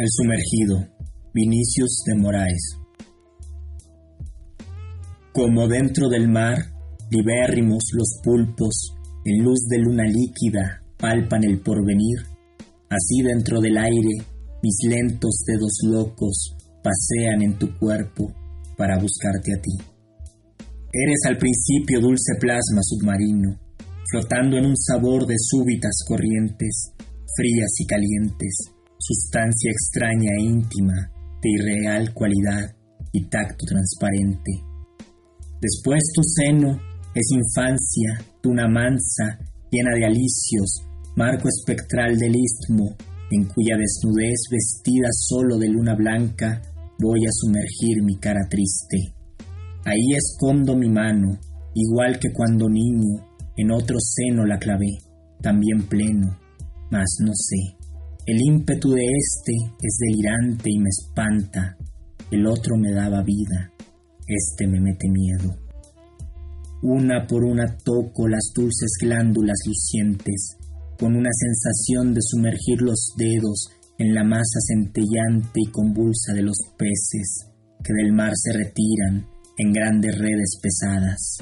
El sumergido, Vinicius de Moraes. Como dentro del mar, libérrimos los pulpos, en luz de luna líquida, palpan el porvenir. Así dentro del aire, mis lentos dedos locos pasean en tu cuerpo para buscarte a ti. Eres al principio dulce plasma submarino, flotando en un sabor de súbitas corrientes, frías y calientes sustancia extraña e íntima, de irreal cualidad y tacto transparente. Después tu seno es infancia, tuna mansa, llena de alicios, marco espectral del istmo, en cuya desnudez vestida solo de luna blanca voy a sumergir mi cara triste. Ahí escondo mi mano, igual que cuando niño, en otro seno la clavé, también pleno, mas no sé. El ímpetu de este es delirante y me espanta. El otro me daba vida, este me mete miedo. Una por una toco las dulces glándulas lucientes, con una sensación de sumergir los dedos en la masa centellante y convulsa de los peces que del mar se retiran en grandes redes pesadas.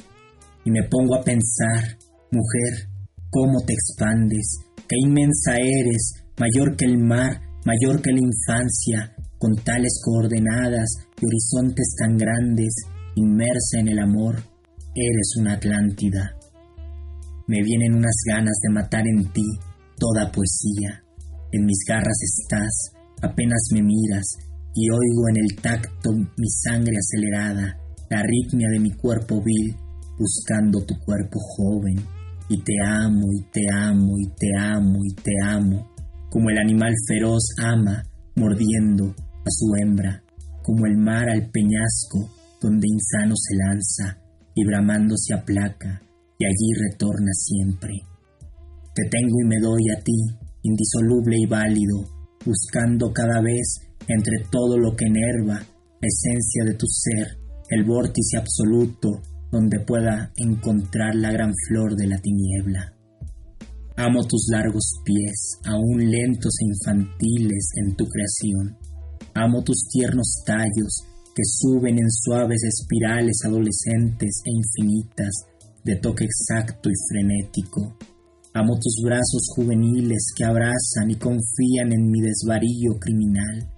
Y me pongo a pensar, mujer, cómo te expandes, qué inmensa eres, mayor que el mar, mayor que la infancia, con tales coordenadas y horizontes tan grandes, inmersa en el amor, eres una Atlántida. Me vienen unas ganas de matar en ti toda poesía. En mis garras estás, apenas me miras, y oigo en el tacto mi sangre acelerada, la arritmia de mi cuerpo vil, buscando tu cuerpo joven. Y te amo, y te amo, y te amo, y te amo como el animal feroz ama, mordiendo a su hembra, como el mar al peñasco, donde insano se lanza, y bramando se aplaca, y allí retorna siempre. Te tengo y me doy a ti, indisoluble y válido, buscando cada vez entre todo lo que enerva la esencia de tu ser, el vórtice absoluto donde pueda encontrar la gran flor de la tiniebla. Amo tus largos pies, aún lentos e infantiles en tu creación. Amo tus tiernos tallos que suben en suaves espirales adolescentes e infinitas de toque exacto y frenético. Amo tus brazos juveniles que abrazan y confían en mi desvarío criminal,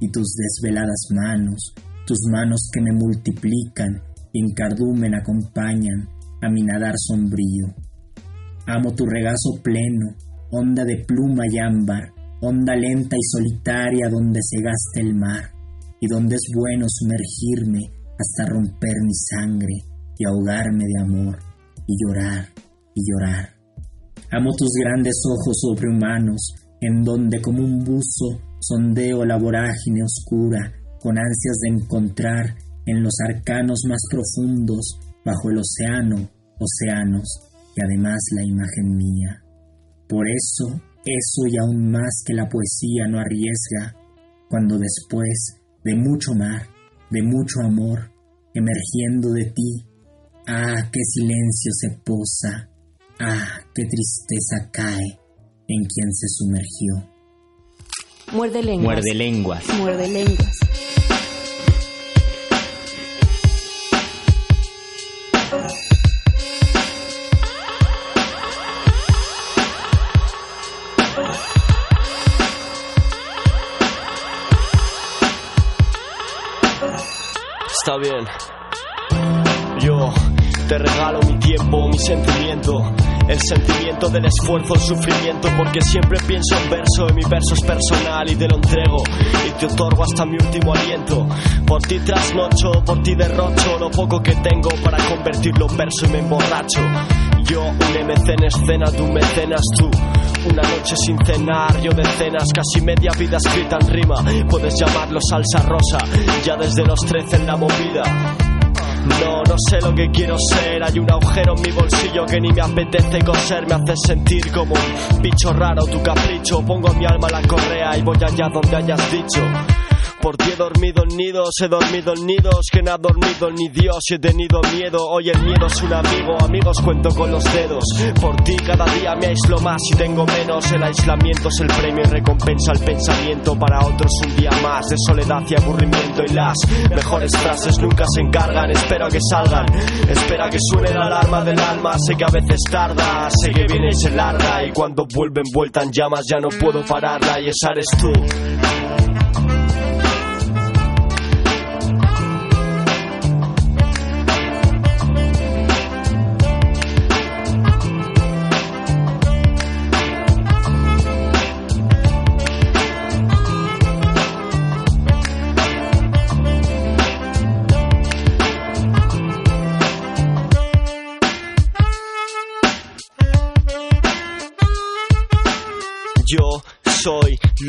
y tus desveladas manos, tus manos que me multiplican y en cardumen acompañan a mi nadar sombrío. Amo tu regazo pleno, onda de pluma y ámbar, onda lenta y solitaria donde se gasta el mar, y donde es bueno sumergirme hasta romper mi sangre y ahogarme de amor, y llorar y llorar. Amo tus grandes ojos sobrehumanos, en donde como un buzo sondeo la vorágine oscura, con ansias de encontrar en los arcanos más profundos, bajo el océano, océanos, y además la imagen mía. Por eso, eso y aún más que la poesía no arriesga, cuando después de mucho mar, de mucho amor, emergiendo de ti, ah, qué silencio se posa, ah, qué tristeza cae en quien se sumergió. Muerde lenguas. Muerde lenguas. Muerde lenguas. Yo te regalo mi tiempo, mi sentimiento. El sentimiento del esfuerzo, el sufrimiento, porque siempre pienso en verso, y mi verso es personal y te lo entrego y te otorgo hasta mi último aliento. Por ti trasnocho, por ti derrocho lo poco que tengo para convertirlo en verso y me emborracho un MC en escena, tú mecenas tú. Una noche sin cenar, yo decenas, casi media vida escrita en rima. Puedes llamarlo salsa rosa, ya desde los 13 en la movida. No, no sé lo que quiero ser. Hay un agujero en mi bolsillo que ni me apetece coser. Me hace sentir como un bicho raro, tu capricho. Pongo mi alma a la correa y voy allá donde hayas dicho. Por ti he dormido en nidos, he dormido en nidos que no ha dormido ni Dios y he tenido miedo. Hoy el miedo es un amigo, amigos cuento con los dedos. Por ti cada día me aíslo más y tengo menos. El aislamiento es el premio y recompensa el pensamiento. Para otros un día más de soledad y aburrimiento. Y las mejores frases nunca se encargan, espero que salgan. Espera que suene la alarma del alma, sé que a veces tarda, sé que viene y se larga. Y cuando vuelven vuelta en llamas ya no puedo pararla y esa eres tú.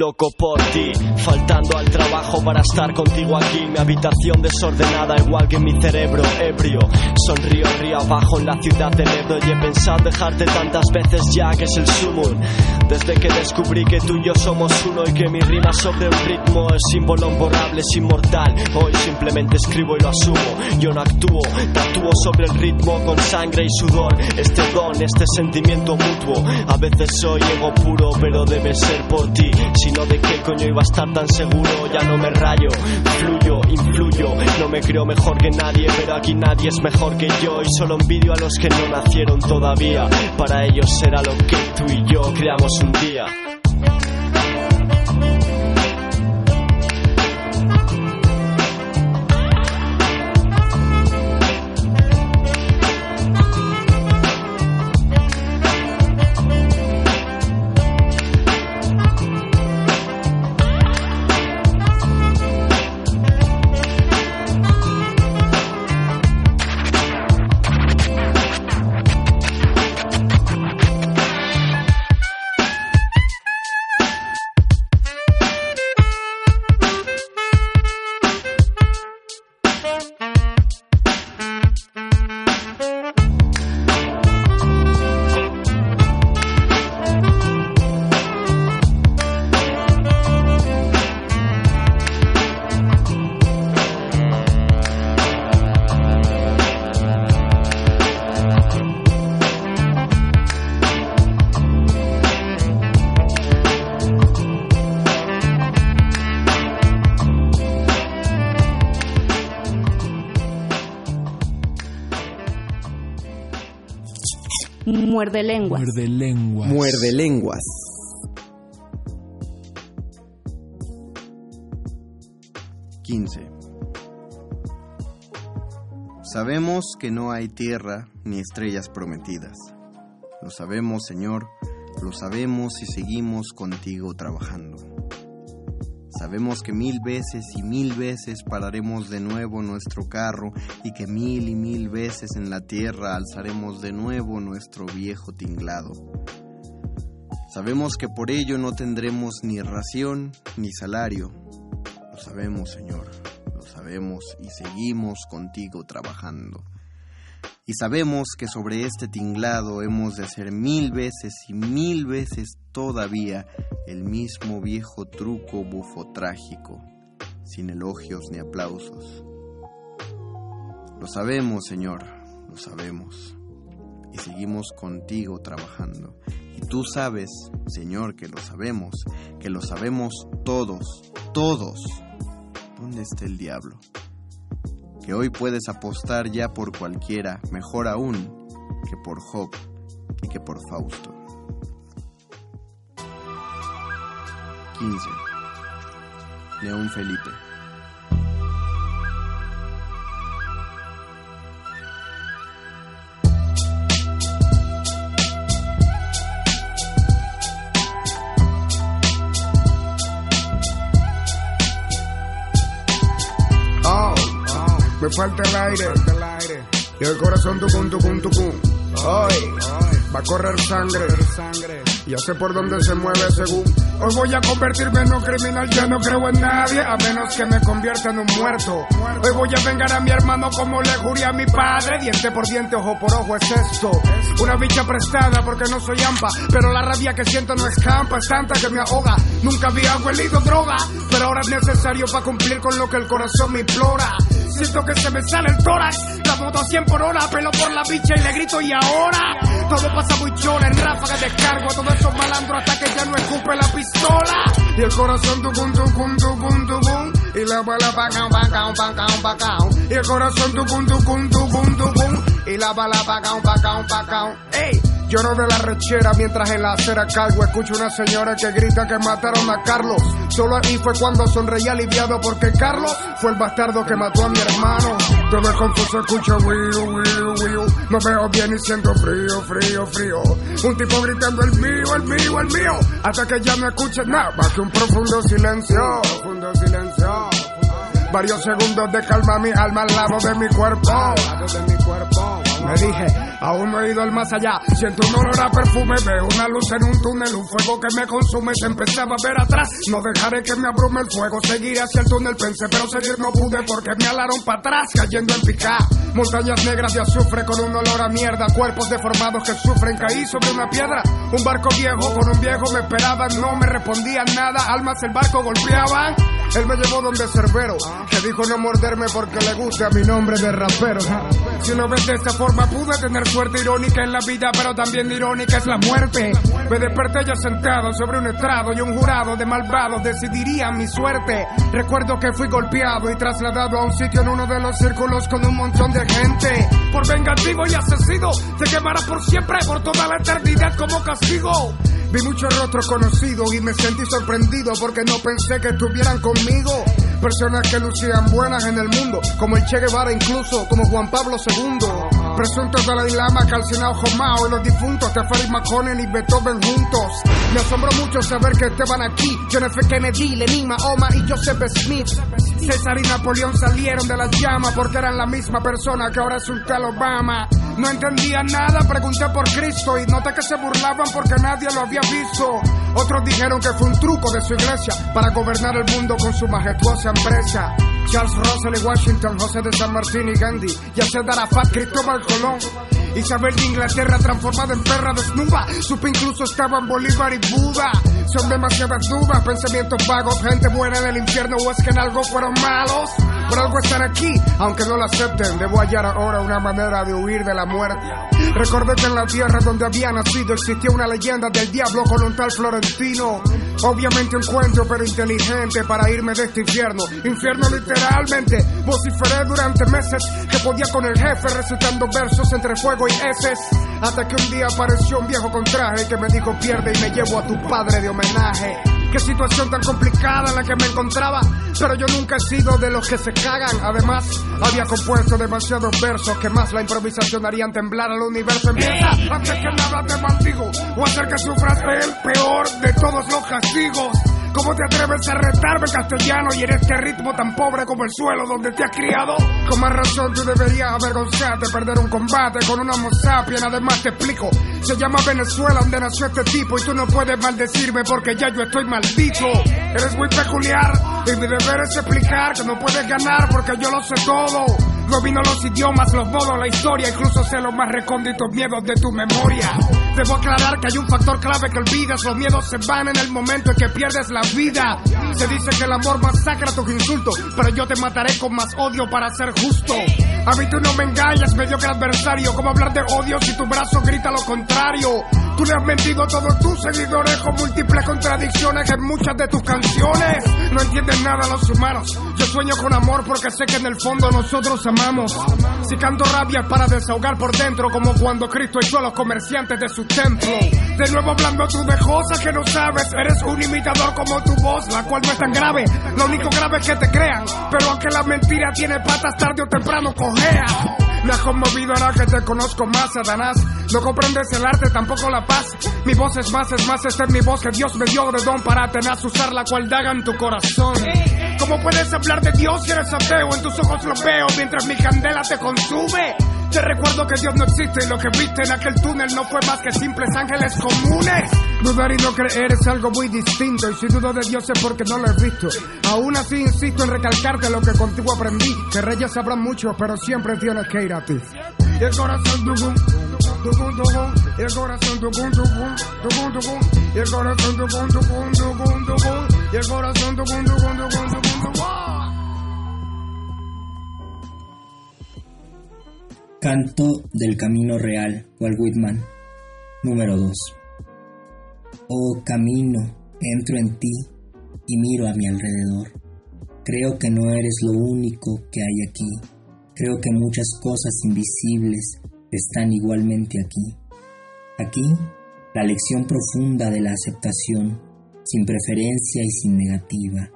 Loco por ti, faltando al trabajo para estar contigo aquí. Mi habitación desordenada, igual que mi cerebro ebrio. Sonrío río abajo en la ciudad del Ebro y he pensado dejarte tantas veces ya que es el sumum. Desde que descubrí que tú y yo somos uno y que mi rima sobre un ritmo es símbolo imborrable, es inmortal. Hoy simplemente escribo y lo asumo. Yo no actúo, tatúo sobre el ritmo con sangre y sudor. Este don, este sentimiento mutuo. A veces soy ego puro, pero debe ser por ti. Si no, ¿de qué coño iba a estar tan seguro? Ya no me rayo, fluyo, influyo. No me creo mejor que nadie, pero aquí nadie es mejor que yo. Y solo envidio a los que no nacieron todavía. Para ellos será lo que tú y yo creamos un día. Muerde lenguas. Muerde lenguas. Muerde lenguas. Quince. Sabemos que no hay tierra ni estrellas prometidas. Lo sabemos, Señor, lo sabemos y seguimos contigo trabajando. Sabemos que mil veces y mil veces pararemos de nuevo nuestro carro y que mil y mil veces en la tierra alzaremos de nuevo nuestro viejo tinglado. Sabemos que por ello no tendremos ni ración ni salario. Lo sabemos, Señor, lo sabemos y seguimos contigo trabajando. Y sabemos que sobre este tinglado hemos de hacer mil veces y mil veces todavía el mismo viejo truco bufo trágico, sin elogios ni aplausos. Lo sabemos, Señor, lo sabemos. Y seguimos contigo trabajando. Y tú sabes, Señor, que lo sabemos, que lo sabemos todos, todos. ¿Dónde está el diablo? Que hoy puedes apostar ya por cualquiera, mejor aún que por Job y que por Fausto. 15. León Felipe. Falta el aire. Y el corazón tucum, tucum, tucum. Hoy va a correr sangre. Ya sé por dónde se mueve según. Hoy voy a convertirme en un criminal, ya no creo en nadie, a menos que me convierta en un muerto. Hoy voy a vengar a mi hermano como le juré a mi padre. Diente por diente, ojo por ojo es esto. Una bicha prestada porque no soy ampa, pero la rabia que siento no escampa, es tanta que me ahoga. Nunca había huelido droga, pero ahora es necesario para cumplir con lo que el corazón me implora. Siento que se me sale el tórax, la moto a 100 por hora, pelo por la bicha y le grito y ahora. Todo pasa muy chola, en ráfagas de cargo a todos esos malandros hasta que ya no escupe la pistola. Y el corazón tucum tucum tucum tucum y la bala pacao pacao pacao pacao. Y el corazón tucum tucum tucum tucum y la bala pacao pacao pacao. ¡Ey! Lloro de la rechera mientras en la acera calvo escucho una señora que grita que mataron a Carlos. Solo ahí fue cuando sonreí aliviado porque Carlos fue el bastardo que mató a mi hermano. Todo confuso, escucho wiu, wiu, wiu. No veo bien y siento frío, frío, frío. Un tipo gritando el mío, el mío, el mío. Hasta que ya no escuches nada más que un profundo silencio. Profundo silencio. Varios segundos de calma mi alma al. Al lado de mi cuerpo. Me dije, aún no he ido al más allá. Siento un olor a perfume, veo una luz en un túnel, un fuego que me consume. Se empezaba a ver atrás. No dejaré que me abrume el fuego. Seguiré hacia el túnel, pensé, pero seguir no pude porque me alaron para atrás, cayendo en picá. Montañas negras de azufre con un olor a mierda. Cuerpos deformados que sufren. Caí sobre una piedra. Un barco viejo con un viejo me esperaban. No me respondían nada. Almas el barco golpeaban. Él me llevó donde Cerbero, que dijo no morderme porque le gusta mi nombre de rapero. Si lo ves de esta forma, pude tener suerte irónica en la vida, pero también irónica es la muerte. Me desperté ya sentado sobre un estrado y un jurado de malvados decidiría mi suerte. Recuerdo que fui golpeado y trasladado a un sitio en uno de los círculos con un montón de gente. Por vengativo y asesino, se quemará por siempre, por toda la eternidad como castigo. Vi muchos rostros conocidos y me sentí sorprendido porque no pensé que estuvieran conmigo. Personas que lucían buenas en el mundo, como el Che Guevara incluso, como Juan Pablo II. Presuntos Dalai Lama, Calcinado Jomao y los difuntos Teferi Maconen y Beethoven juntos. Me asombró mucho saber que estaban aquí. John F. Kennedy, Lenin, Mahoma y Joseph Smith. César y Napoleón salieron de las llamas porque eran la misma persona que ahora es un tal Obama. No entendía nada, pregunté por Cristo y noté que se burlaban porque nadie lo había visto. Otros dijeron que fue un truco de su iglesia para gobernar el mundo con su majestuosa empresa. Charles Russell y Washington, José de San Martín y Gandhi, Yasser Arafat, Cristóbal Colón. Isabel de Inglaterra transformada en perra desnuda. Supe incluso estaban Bolívar y Buda. Son demasiadas dudas, pensamientos vagos, gente buena en el infierno o es que en algo fueron malos. Por algo están aquí, aunque no lo acepten, debo hallar ahora una manera de huir de la muerte. Recordé que en la tierra donde había nacido existía una leyenda del diablo con un tal Florentino. Obviamente un cuento, pero inteligente para irme de este infierno. Infierno literalmente. Vociferé durante meses que podía con el jefe recitando versos entre fuego y heces. Hasta que un día apareció un viejo con traje que me dijo pierde y me llevo a tu padre de homenaje. Qué situación tan complicada en la que me encontraba, pero yo nunca he sido de los que se cagan. Además, había compuesto demasiados versos que más la improvisación harían temblar al universo. Empieza antes que nada te maldigo o hacer que sufras el peor de todos los castigos. ¿Cómo te atreves a retarme castellano y en este ritmo tan pobre como el suelo donde te has criado? Con más razón tú deberías avergonzarte, perder un combate con una homo sapien. Además te explico, se llama Venezuela donde nació este tipo y tú no puedes maldecirme porque ya yo estoy maldito. Eres muy peculiar y mi deber es explicar que no puedes ganar porque yo lo sé todo. Domino los idiomas, los modos, la historia, incluso sé los más recónditos miedos de tu memoria. Debo aclarar que hay un factor clave que olvidas, los miedos se van en el momento en que pierdes la vida. Se dice que el amor masacra tus insultos, pero yo te mataré con más odio para ser justo. A mí tú no me engañas, mediocre adversario, ¿cómo hablar de odio si tu brazo grita lo contrario? Tú le has mentido a todos tus seguidores con múltiples contradicciones en muchas de tus canciones. No entienden nada los humanos. Yo sueño con amor porque sé que en el fondo nosotros amamos. Si canto rabia para desahogar por dentro, como cuando Cristo echó a los comerciantes de su templo. De nuevo hablando tú de cosas que no sabes. Eres un imitador como tu voz, la cual no es tan grave. Lo único grave es que te crean. Pero aunque la mentira tiene patas, tarde o temprano cojea. Me has conmovido ahora que te conozco más, Satanás. No comprendes el arte, tampoco la paz. Mi voz es más, es más, esta es mi voz que Dios me dio de don para tener usar la cual daga en tu corazón. ¿Cómo puedes hablar de Dios si eres ateo? En tus ojos lo veo mientras mi candela te consume. Te recuerdo que Dios no existe y lo que viste en aquel túnel no fue más que simples ángeles comunes. Dudar y no creer es algo muy distinto y si dudo de Dios es porque no lo he visto. Aún así insisto en recalcarte lo que contigo aprendí, que reyes sabrán mucho pero siempre tienes que ir a ti. Y el corazón tucum, tucum, tucum, y el corazón tucum, tucum, tucum, tucum, y el corazón tucum, tucum, tucum, tucum, y el corazón tucum, tucum, tucum, tucum, Canto del Camino Real, Walt Whitman. Número 2. Oh camino, entro en ti y miro a mi alrededor. Creo que no eres lo único que hay aquí. Creo que muchas cosas invisibles están igualmente aquí. Aquí, la lección profunda de la aceptación, sin preferencia y sin negativa.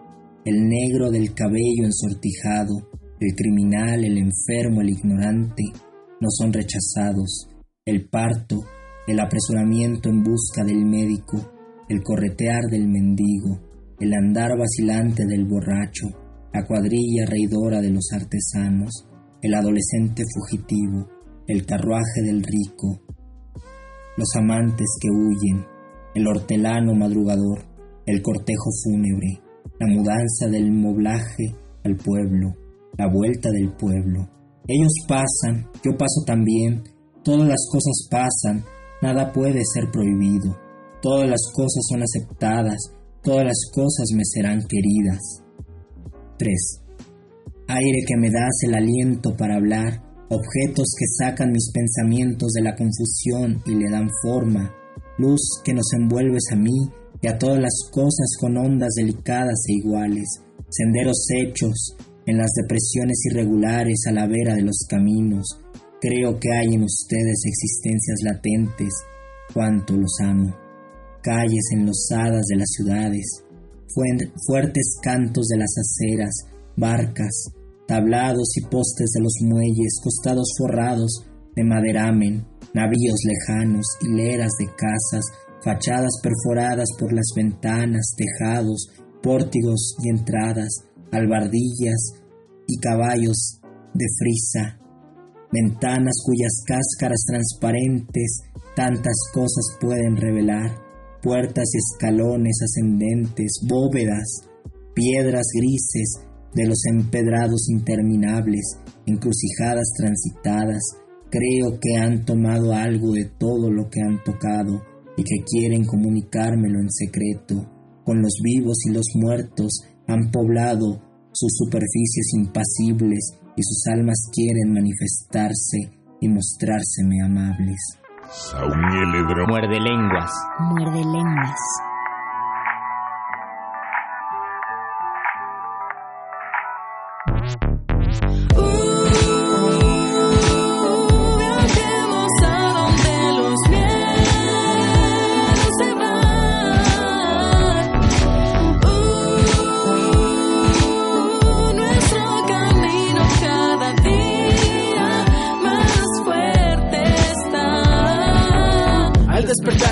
El negro del cabello ensortijado, el criminal, el enfermo, el ignorante, no son rechazados. El parto, el apresuramiento en busca del médico, el corretear del mendigo, el andar vacilante del borracho, la cuadrilla reidora de los artesanos, el adolescente fugitivo, el carruaje del rico, los amantes que huyen, el hortelano madrugador, el cortejo fúnebre, la mudanza del moblaje al pueblo, la vuelta del pueblo. Ellos pasan, yo paso también, todas las cosas pasan, nada puede ser prohibido, todas las cosas son aceptadas, todas las cosas me serán queridas. 3. Aire que me das el aliento para hablar, objetos que sacan mis pensamientos de la confusión y le dan forma, luz que nos envuelves a mí y a todas las cosas con ondas delicadas e iguales, senderos hechos en las depresiones irregulares a la vera de los caminos. Creo que hay en ustedes existencias latentes, cuanto los amo. Calles enlosadas de las ciudades, fuertes cantos de las aceras, barcas, tablados y postes de los muelles, costados forrados de maderamen, navíos lejanos, hileras de casas, fachadas perforadas por las ventanas, tejados, pórtigos y entradas, albardillas y caballos de frisa, ventanas cuyas cáscaras transparentes tantas cosas pueden revelar, puertas y escalones ascendentes, bóvedas, piedras grises de los empedrados interminables, encrucijadas transitadas, creo que han tomado algo de todo lo que han tocado y que quieren comunicármelo en secreto. Con los vivos y los muertos han poblado sus superficies impasibles y sus almas quieren manifestarse y mostrárseme amables. Muerde lenguas. Muerde lenguas.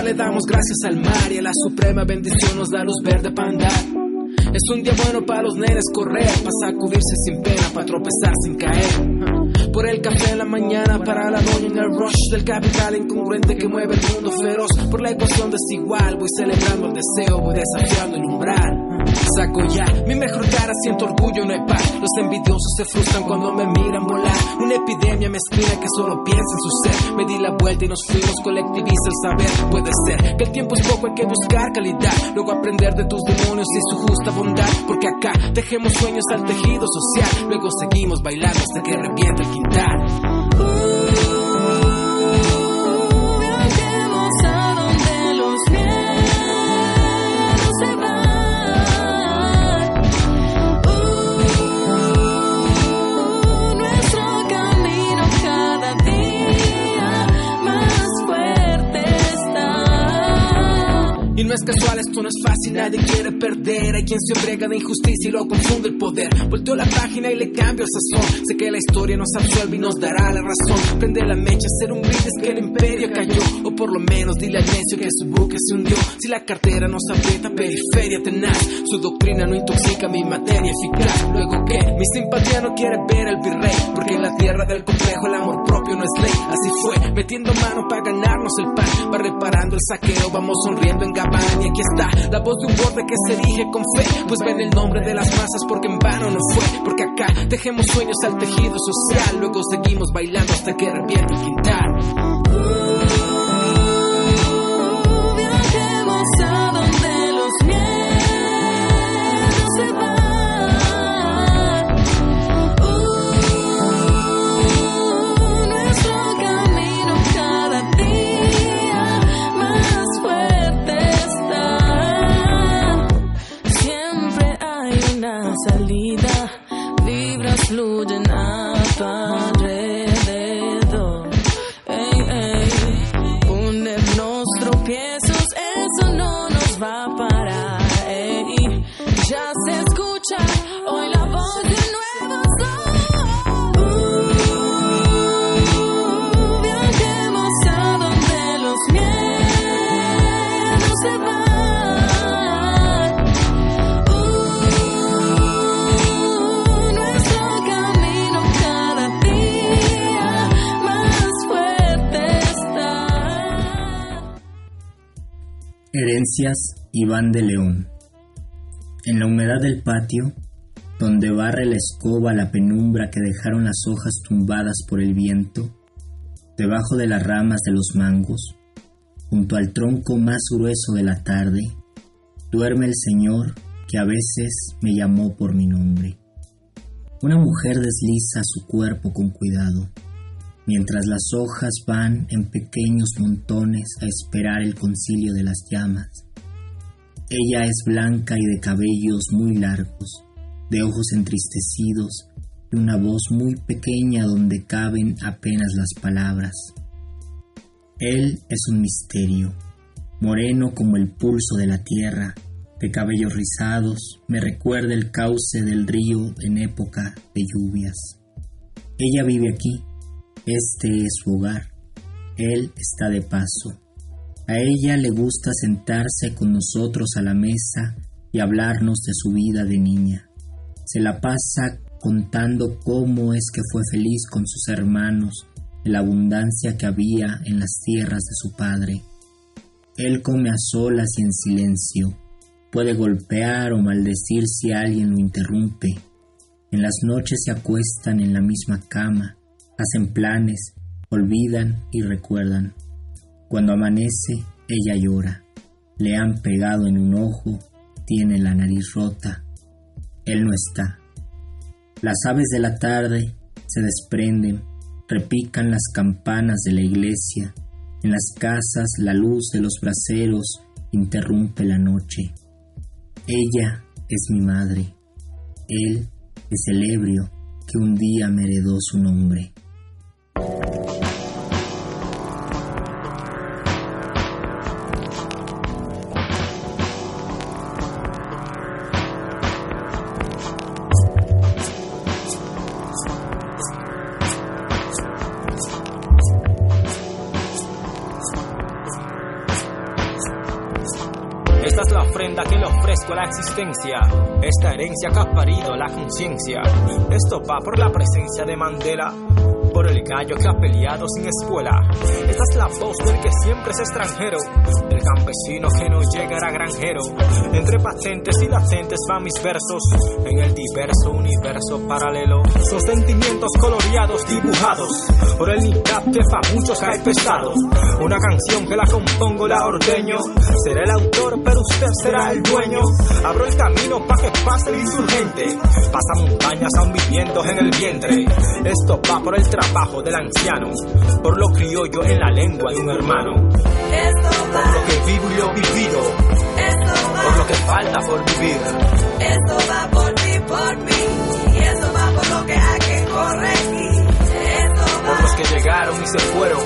Le damos gracias al mar y a la suprema bendición nos da luz verde para andar. Es un día bueno para los nenes correr, para sacudirse sin pena, para tropezar sin caer. Por el café en la mañana, para la noche en el rush del capital incongruente que mueve el mundo feroz. Por la ecuación desigual, voy celebrando el deseo, voy desafiando el umbral. Mi mejor cara, siento orgullo, no hay paz. Los envidiosos se frustran cuando me miran volar. Una epidemia mezquina que solo piensa en su ser. Me di la vuelta y nos fuimos, colectiviza el saber. Puede ser que el tiempo es poco, hay que buscar calidad. Luego aprender de tus demonios y su justa bondad. Porque acá dejemos sueños al tejido social. Luego seguimos bailando hasta que reviente el quintal. No es casual, esto no es fácil, nadie quiere perder. Hay quien se entrega de injusticia y lo confunde el poder. Volteo la página y le cambio el sazón. Sé que la historia nos absuelve y nos dará la razón. Prende la mecha, ser un brindis que el imperio cayó. O por lo menos dile al necio que su buque se hundió. Si la cartera nos aprieta, periferia tenaz. Su doctrina no intoxica mi materia eficaz. Luego que mi simpatía no quiere ver al virrey. Porque en la tierra del complejo el amor propio no es ley. Así fue, metiendo mano para ganarnos el pan. Va reparando el saqueo, vamos sonriendo en Y aquí está la voz de un borde que se erige con fe. Pues ven el nombre de las masas porque en vano no fue. Porque acá dejemos sueños al tejido social. Luego seguimos bailando hasta que reviente el quintal. Herencias Iván de León. En la humedad del patio, donde barre la escoba la penumbra que dejaron las hojas tumbadas por el viento, debajo de las ramas de los mangos, junto al tronco más grueso de la tarde, duerme el Señor que a veces me llamó por mi nombre. Una mujer desliza su cuerpo con cuidado, mientras las hojas van en pequeños montones a esperar el concilio de las llamas. Ella es blanca y de cabellos muy largos, de ojos entristecidos y una voz muy pequeña donde caben apenas las palabras. Él es un misterio, moreno como el pulso de la tierra, de cabellos rizados, me recuerda el cauce del río en época de lluvias. Ella vive aquí, este es su hogar, él está de paso. A ella le gusta sentarse con nosotros a la mesa y hablarnos de su vida de niña. Se la pasa contando cómo es que fue feliz con sus hermanos, la abundancia que había en las tierras de su padre. Él come a solas y en silencio. Puede golpear o maldecir si alguien lo interrumpe. En las noches se acuestan en la misma cama, hacen planes, olvidan y recuerdan. Cuando amanece, ella llora. Le han pegado en un ojo, tiene la nariz rota. Él no está. Las aves de la tarde se desprenden, repican las campanas de la iglesia. En las casas la luz de los braseros interrumpe la noche. Ella es mi madre. Él es el ebrio que un día me heredó su nombre. Existencia, esta herencia que ha parido la conciencia. Esto va por la presencia de Mandela, por el gallo que ha peleado sin escuela. La voz del que siempre es extranjero, del campesino que no llegará granjero. Entre patentes y latentes van mis versos, en el diverso universo paralelo. Son sentimientos coloreados, dibujados, por el niqab que pa' muchos cae pesado. Una canción que la compongo, la ordeño. Seré el autor, pero usted será el dueño. Abro el camino pa' que pase el insurgente. Pasa montañas aún viviendo en el vientre. Esto va por el trabajo del anciano, por lo criollo en la lengua de un hermano. Por lo que vivo y lo vivido, por lo que falta por vivir. Esto va por ti, por mí. Y esto va por lo que hay que corregir. Esto Por los que llegaron y se fueron,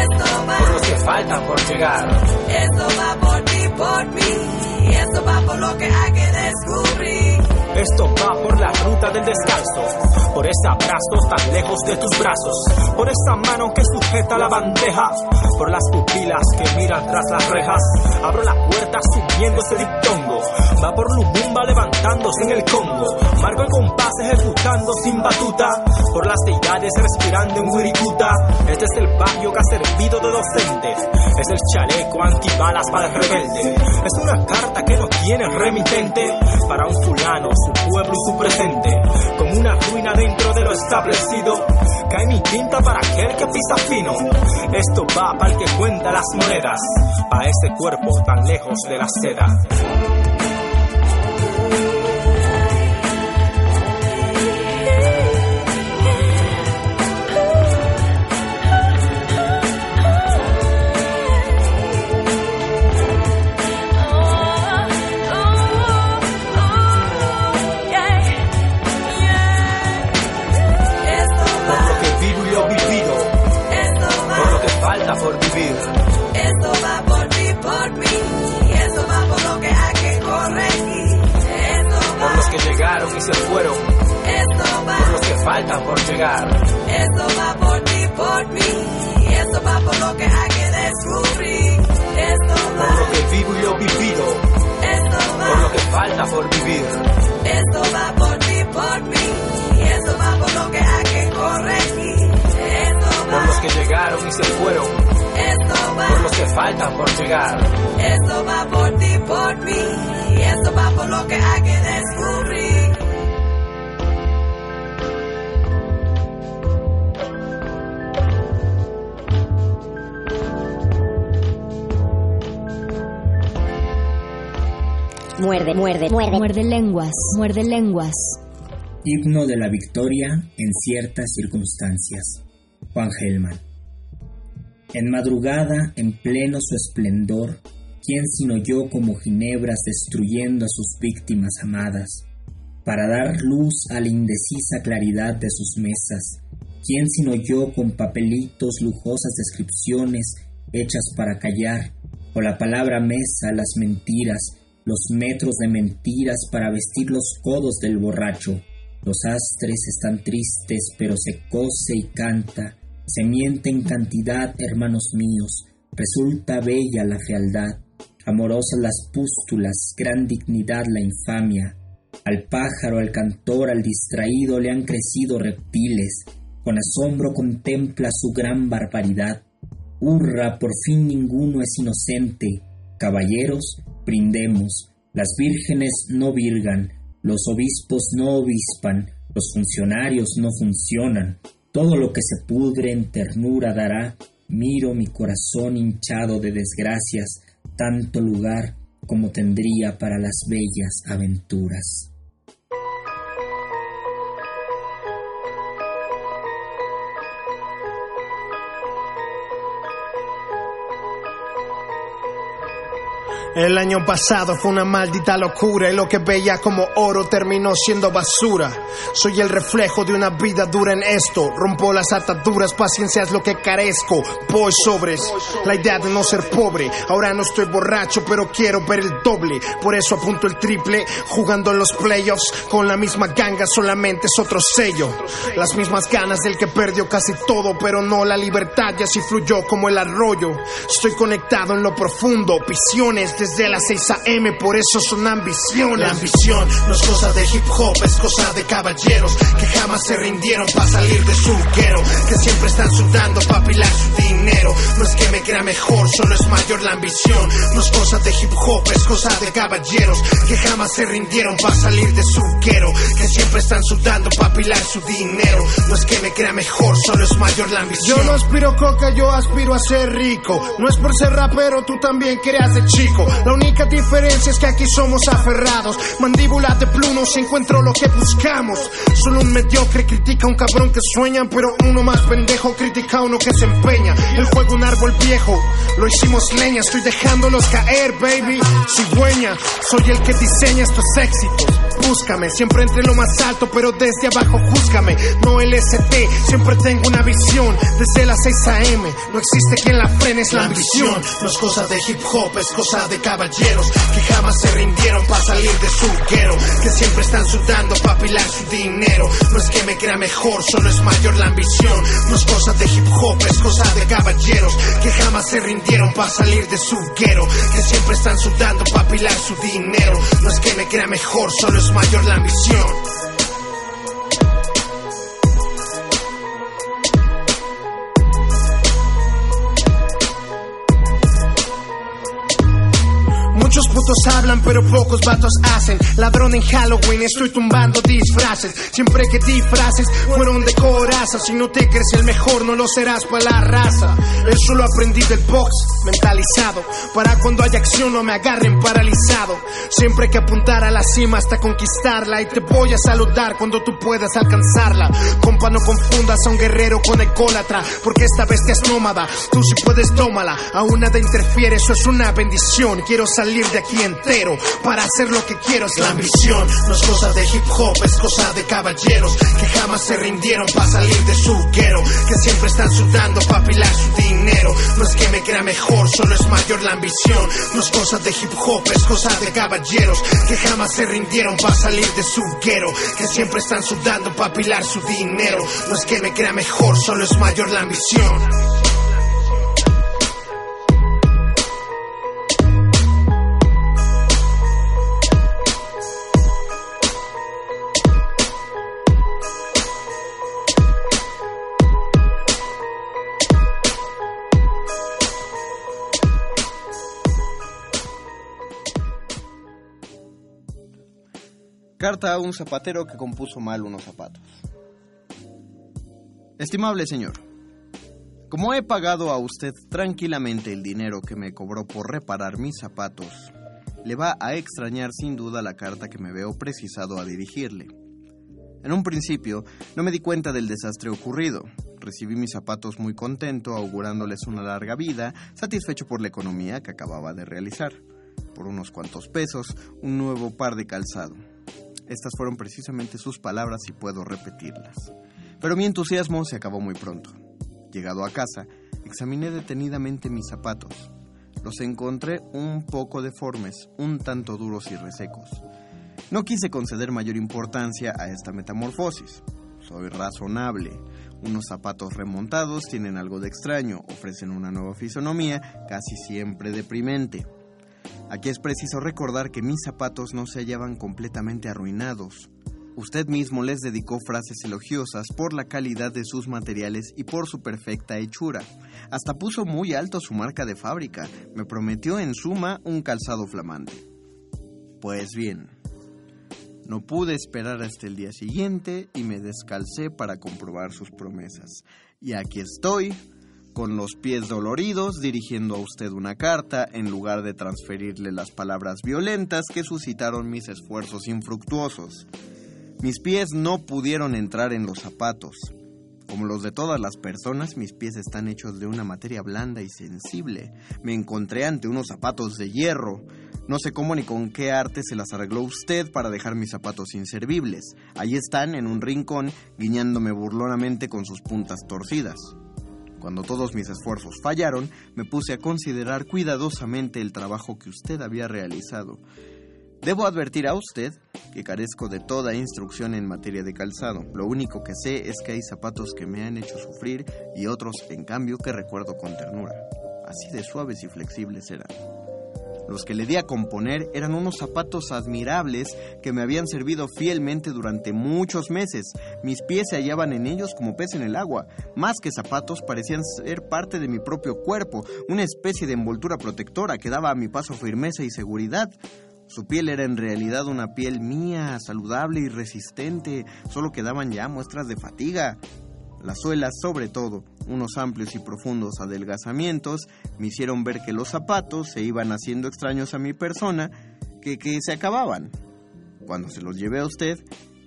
Esto va, por los que faltan por llegar. esto va por ti, por mí. Esto va por lo que hay que descubrir. Esto va por la ruta del descalzo, por ese abrazo tan lejos de tus brazos, por esa mano que sujeta la bandeja, por las pupilas que miran tras las rejas. Abro la puerta subiendo ese diptongo, va por Lumumba levantándose en el Congo, marco compás ejecutando sin batuta, por las deidades respirando en Wirikuta. Este es el barrio que ha servido de docente, es el chaleco antibalas para el rebelde, es una carta que no tiene remitente para un fulano su pueblo y su presente, como una ruina dentro de lo establecido. Cae mi tinta para aquel que pisa fino. Esto va para el que cuenta las monedas, para ese cuerpo tan lejos de la seda. Por. Esto va por ti, por mí. Esto va por lo que hay que corregir. Esto por los que llegaron y se fueron, Esto va, por los que faltan por llegar. esto va por ti, por mí. Esto va por lo que hay que descubrir. Esto Por va, lo que vivo y lo vivido, esto por lo va, que falta por vivir. esto va por ti, por mí. Esto va por lo que hay que corregir. Esto Por los va, que llegaron y se fueron, esto por los va, que faltan por llegar. esto va por ti, por mí. Y esto va por lo que hay que descubrir. Muerde, muerde, muerde. Muerde lenguas, muerde lenguas. Himno de la victoria en ciertas circunstancias. Juan Gelman. En madrugada, en pleno su esplendor, ¿quién sino yo como ginebras destruyendo a sus víctimas amadas? Para dar luz a la indecisa claridad de sus mesas, ¿quién sino yo con papelitos, lujosas descripciones hechas para callar, o la palabra mesa, las mentiras, los metros de mentiras para vestir los codos del borracho? Los astres están tristes, pero se cose y canta, se miente en cantidad, hermanos míos, resulta bella la fealdad, amorosas las pústulas, gran dignidad la infamia. Al pájaro, al cantor, al distraído le han crecido reptiles, con asombro contempla su gran barbaridad. Hurra, por fin ninguno es inocente. Caballeros, brindemos. Las vírgenes no virgan, los obispos no obispan, los funcionarios no funcionan. Todo lo que se pudre en ternura dará. Miro mi corazón hinchado de desgracias, tanto lugar como tendría para las bellas aventuras. El año pasado fue una maldita locura y lo que veía como oro terminó siendo basura. Soy el reflejo de una vida dura en esto. Rompo las ataduras, paciencia es lo que carezco. Voy sobres, la idea de no ser pobre. Ahora no estoy borracho, pero quiero ver el doble. Por eso apunto el triple, jugando en los playoffs con la misma ganga, solamente es otro sello. Las mismas ganas del que perdió casi todo, pero no la libertad, y así fluyó como el arroyo. Estoy conectado en lo profundo, visiones desde las 6 a.m., por eso son ambiciones. La ambición no es cosa de hip hop, es cosa de caballeros que jamás se rindieron para salir de su guero, que siempre están sudando para apilar su dinero. No es que me crea mejor, solo es mayor la ambición. No es cosa de hip hop, es cosa de caballeros que jamás se rindieron para salir de su guero, que siempre están sudando para apilar su dinero. No es que me crea mejor, solo es mayor la ambición. Yo no aspiro coca, yo aspiro a ser rico. No es por ser rapero, tú también querías de chico. La única diferencia es que aquí somos aferrados. Mandíbula de plunos, encuentro lo que buscamos. Solo un mediocre critica a un cabrón que sueña, pero uno más pendejo critica a uno que se empeña. El juego un árbol viejo, lo hicimos leña, estoy dejándolos caer, baby. Cigüeña, soy el que diseña estos éxitos. Búscame, siempre entre lo más alto, pero desde abajo júzgame. No el ST, siempre tengo una visión. Desde las 6 a.m., no existe quien la frene, es la ambición. No es cosa de hip hop, es cosa de caballeros que jamás se rindieron para salir de su guero, que siempre están sudando para pilar su dinero. No es que me crea mejor, solo es mayor la ambición. No es cosa de hip hop, es cosa de caballeros que jamás se rindieron para salir de su guero, que siempre están sudando para pilar su dinero. No es que me crea mejor, solo es mayor la ambición. Muchos hablan, pero pocos vatos hacen. Ladrón en Halloween, estoy tumbando disfraces. Siempre que disfraces fueron de coraza. Si no te crees el mejor, no lo serás para la raza. Eso lo aprendí del box, mentalizado. Para cuando haya acción no me agarren paralizado. Siempre que apuntar a la cima hasta conquistarla. Y te voy a saludar cuando tú puedas alcanzarla. Compa, no confundas a un guerrero con ególatra. Porque esta bestia es nómada. Tú si puedes, tómala. A nada interfiere, eso es una bendición. Quiero salir de aquí entero para hacer lo que quiero es la ambición. No es cosa de hip hop, es cosa de caballeros que jamás se rindieron para salir de su guero, que siempre están sudando para pilar su dinero. No es que me crea mejor, solo es mayor la ambición. No es cosa de hip hop, es cosa de caballeros que jamás se rindieron para salir de su guero, que siempre están sudando para pilar su dinero. No es que me crea mejor, solo es mayor la ambición. Carta a un zapatero que compuso mal unos zapatos. Estimable señor, como he pagado a usted tranquilamente el dinero que me cobró por reparar mis zapatos, le va a extrañar sin duda la carta que me veo precisado a dirigirle. En un principio no me di cuenta del desastre ocurrido. Recibí mis zapatos muy contento, augurándoles una larga vida, satisfecho por la economía que acababa de realizar. Por unos cuantos pesos, un nuevo par de calzado. Estas fueron precisamente sus palabras y puedo repetirlas. Pero mi entusiasmo se acabó muy pronto. Llegado a casa, examiné detenidamente mis zapatos. Los encontré un poco deformes, un tanto duros y resecos. No quise conceder mayor importancia a esta metamorfosis. Soy razonable. Unos zapatos remontados tienen algo de extraño, ofrecen una nueva fisonomía, casi siempre deprimente. Aquí es preciso recordar que mis zapatos no se hallaban completamente arruinados. Usted mismo les dedicó frases elogiosas por la calidad de sus materiales y por su perfecta hechura. Hasta puso muy alto su marca de fábrica. Me prometió en suma un calzado flamante. Pues bien, no pude esperar hasta el día siguiente y me descalcé para comprobar sus promesas. Y aquí estoy, con los pies doloridos, dirigiendo a usted una carta en lugar de transferirle las palabras violentas que suscitaron mis esfuerzos infructuosos. Mis pies no pudieron entrar en los zapatos. Como los de todas las personas, mis pies están hechos de una materia blanda y sensible. Me encontré ante unos zapatos de hierro. No sé cómo ni con qué arte se las arregló usted para dejar mis zapatos inservibles. Allí están, en un rincón, guiñándome burlonamente con sus puntas torcidas. Cuando todos mis esfuerzos fallaron, me puse a considerar cuidadosamente el trabajo que usted había realizado. Debo advertir a usted que carezco de toda instrucción en materia de calzado. Lo único que sé es que hay zapatos que me han hecho sufrir y otros, en cambio, que recuerdo con ternura. Así de suaves y flexibles eran. Los que le di a componer eran unos zapatos admirables que me habían servido fielmente durante muchos meses. Mis pies se hallaban en ellos como pez en el agua. Más que zapatos parecían ser parte de mi propio cuerpo, una especie de envoltura protectora que daba a mi paso firmeza y seguridad. Su piel era en realidad una piel mía, saludable y resistente, solo quedaban ya muestras de fatiga. Las suelas, sobre todo, unos amplios y profundos adelgazamientos, me hicieron ver que los zapatos se iban haciendo extraños a mi persona, que, que se acababan. Cuando se los llevé a usted,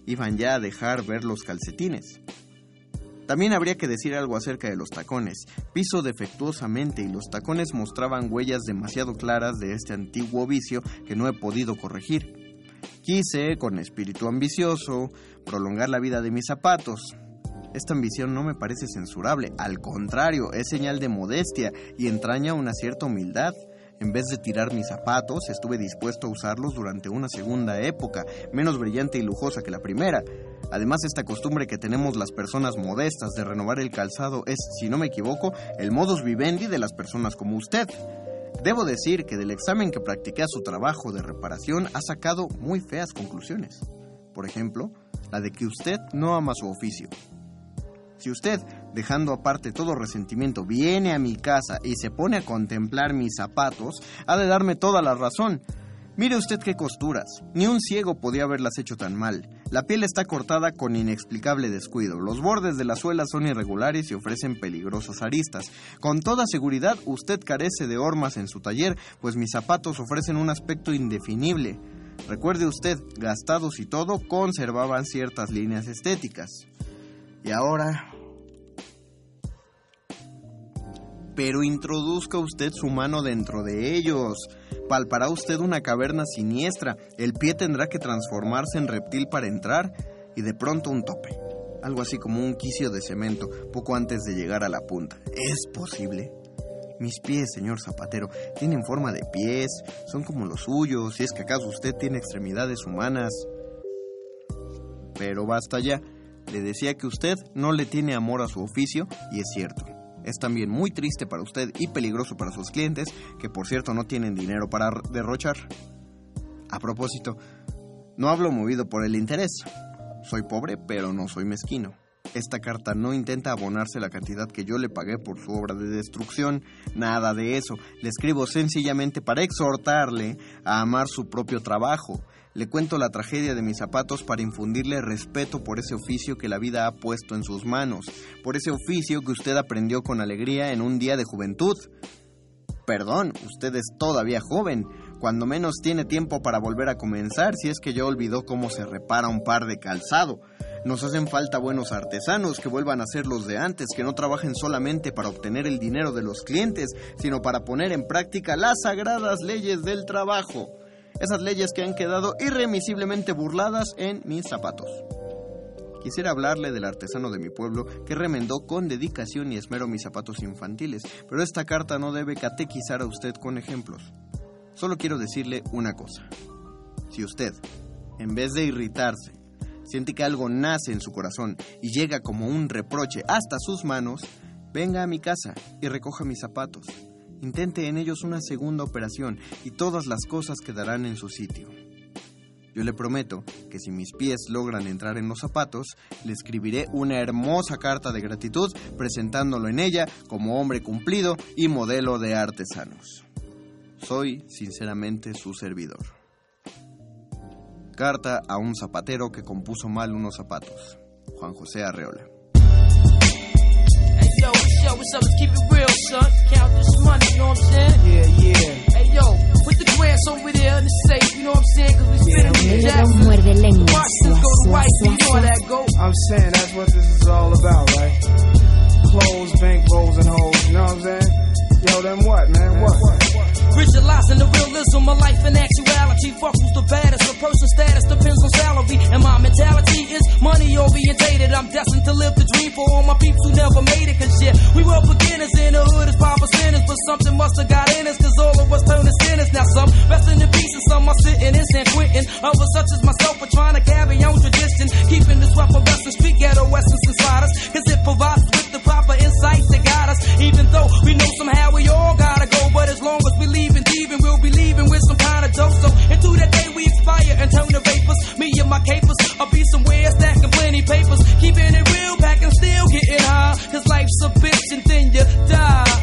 iban ya a dejar ver los calcetines. También habría que decir algo acerca de los tacones. Piso defectuosamente y los tacones mostraban huellas demasiado claras de este antiguo vicio que no he podido corregir. Quise, con espíritu ambicioso, prolongar la vida de mis zapatos, esta ambición no me parece censurable, al contrario, es señal de modestia y entraña una cierta humildad. En vez de tirar mis zapatos, estuve dispuesto a usarlos durante una segunda época, menos brillante y lujosa que la primera. Además, esta costumbre que tenemos las personas modestas de renovar el calzado es, si no me equivoco, el modus vivendi de las personas como usted. Debo decir que del examen que practiqué a su trabajo de reparación ha sacado muy feas conclusiones. Por ejemplo, la de que usted no ama su oficio. Si usted, dejando aparte todo resentimiento, viene a mi casa y se pone a contemplar mis zapatos, ha de darme toda la razón. Mire usted qué costuras. Ni un ciego podía haberlas hecho tan mal. La piel está cortada con inexplicable descuido. Los bordes de la suela son irregulares y ofrecen peligrosas aristas. Con toda seguridad, usted carece de hormas en su taller, pues mis zapatos ofrecen un aspecto indefinible. Recuerde usted, gastados y todo, conservaban ciertas líneas estéticas. Y ahora... Pero introduzca usted su mano dentro de ellos. Palpará usted una caverna siniestra. El pie tendrá que transformarse en reptil para entrar y de pronto un tope. Algo así como un quicio de cemento poco antes de llegar a la punta. ¿Es posible? Mis pies, señor zapatero, tienen forma de pies, son como los suyos, si es que acaso usted tiene extremidades humanas. Pero basta ya. Le decía que usted no le tiene amor a su oficio y es cierto. Es también muy triste para usted y peligroso para sus clientes, que por cierto no tienen dinero para derrochar. A propósito, no hablo movido por el interés. Soy pobre, pero no soy mezquino. Esta carta no intenta abonarse la cantidad que yo le pagué por su obra de destrucción, nada de eso. Le escribo sencillamente para exhortarle a amar su propio trabajo. Le cuento la tragedia de mis zapatos para infundirle respeto por ese oficio que la vida ha puesto en sus manos, por ese oficio que usted aprendió con alegría en un día de juventud. Perdón, usted es todavía joven, cuando menos tiene tiempo para volver a comenzar si es que ya olvidó cómo se repara un par de calzado. Nos hacen falta buenos artesanos que vuelvan a ser los de antes, que no trabajen solamente para obtener el dinero de los clientes, sino para poner en práctica las sagradas leyes del trabajo. Esas leyes que han quedado irremisiblemente burladas en mis zapatos. Quisiera hablarle del artesano de mi pueblo que remendó con dedicación y esmero mis zapatos infantiles, pero esta carta no debe catequizar a usted con ejemplos. Solo quiero decirle una cosa. Si usted, en vez de irritarse, siente que algo nace en su corazón y llega como un reproche hasta sus manos, venga a mi casa y recoja mis zapatos. Intente en ellos una segunda operación y todas las cosas quedarán en su sitio. Yo le prometo que si mis pies logran entrar en los zapatos, le escribiré una hermosa carta de gratitud presentándolo en ella como hombre cumplido y modelo de artesanos. Soy sinceramente su servidor. Carta a un zapatero que compuso mal unos zapatos. Juan José Arreola. Hey yo, what's up, what's up? Let's keep it real, son. Count this money, you know what I'm saying? Yeah, yeah. Hey yo, put the grants over there in the safe, you know what I'm saying? Cause we spinning yeah, yeah. Jackson. Muerde lengua. Washington go to white, you know how that go. I'm saying that's what this is all about, right? Clothes, bank rolls, and hoes, you know what I'm saying? Yo, then what, man? what? What? what? Visualizing the realism of life and actuality. Fuck who's the baddest. A person's status depends on salary. And my mentality is money orientated. I'm destined to live the dream for all my peeps who never made it. Cause shit, we were beginners in the hood as five percenters. But something must have got in us. Cause all of us turned to sinners. Now some resting in peace and some are sitting in San Quentin. Others such as myself are trying to carry on tradition. Keeping this weapon and street ghetto essence inside us. Cause it provides with the proper insight. Even though we know somehow we all gotta go. But as long as we leaving, thieving, we'll be leaving with some kind of dope. So into that day we expire and turn to vapors. Me and my capers, I'll be somewhere stacking plenty papers. Keeping it real, packing still getting high. Cause life's a bitch and then you die.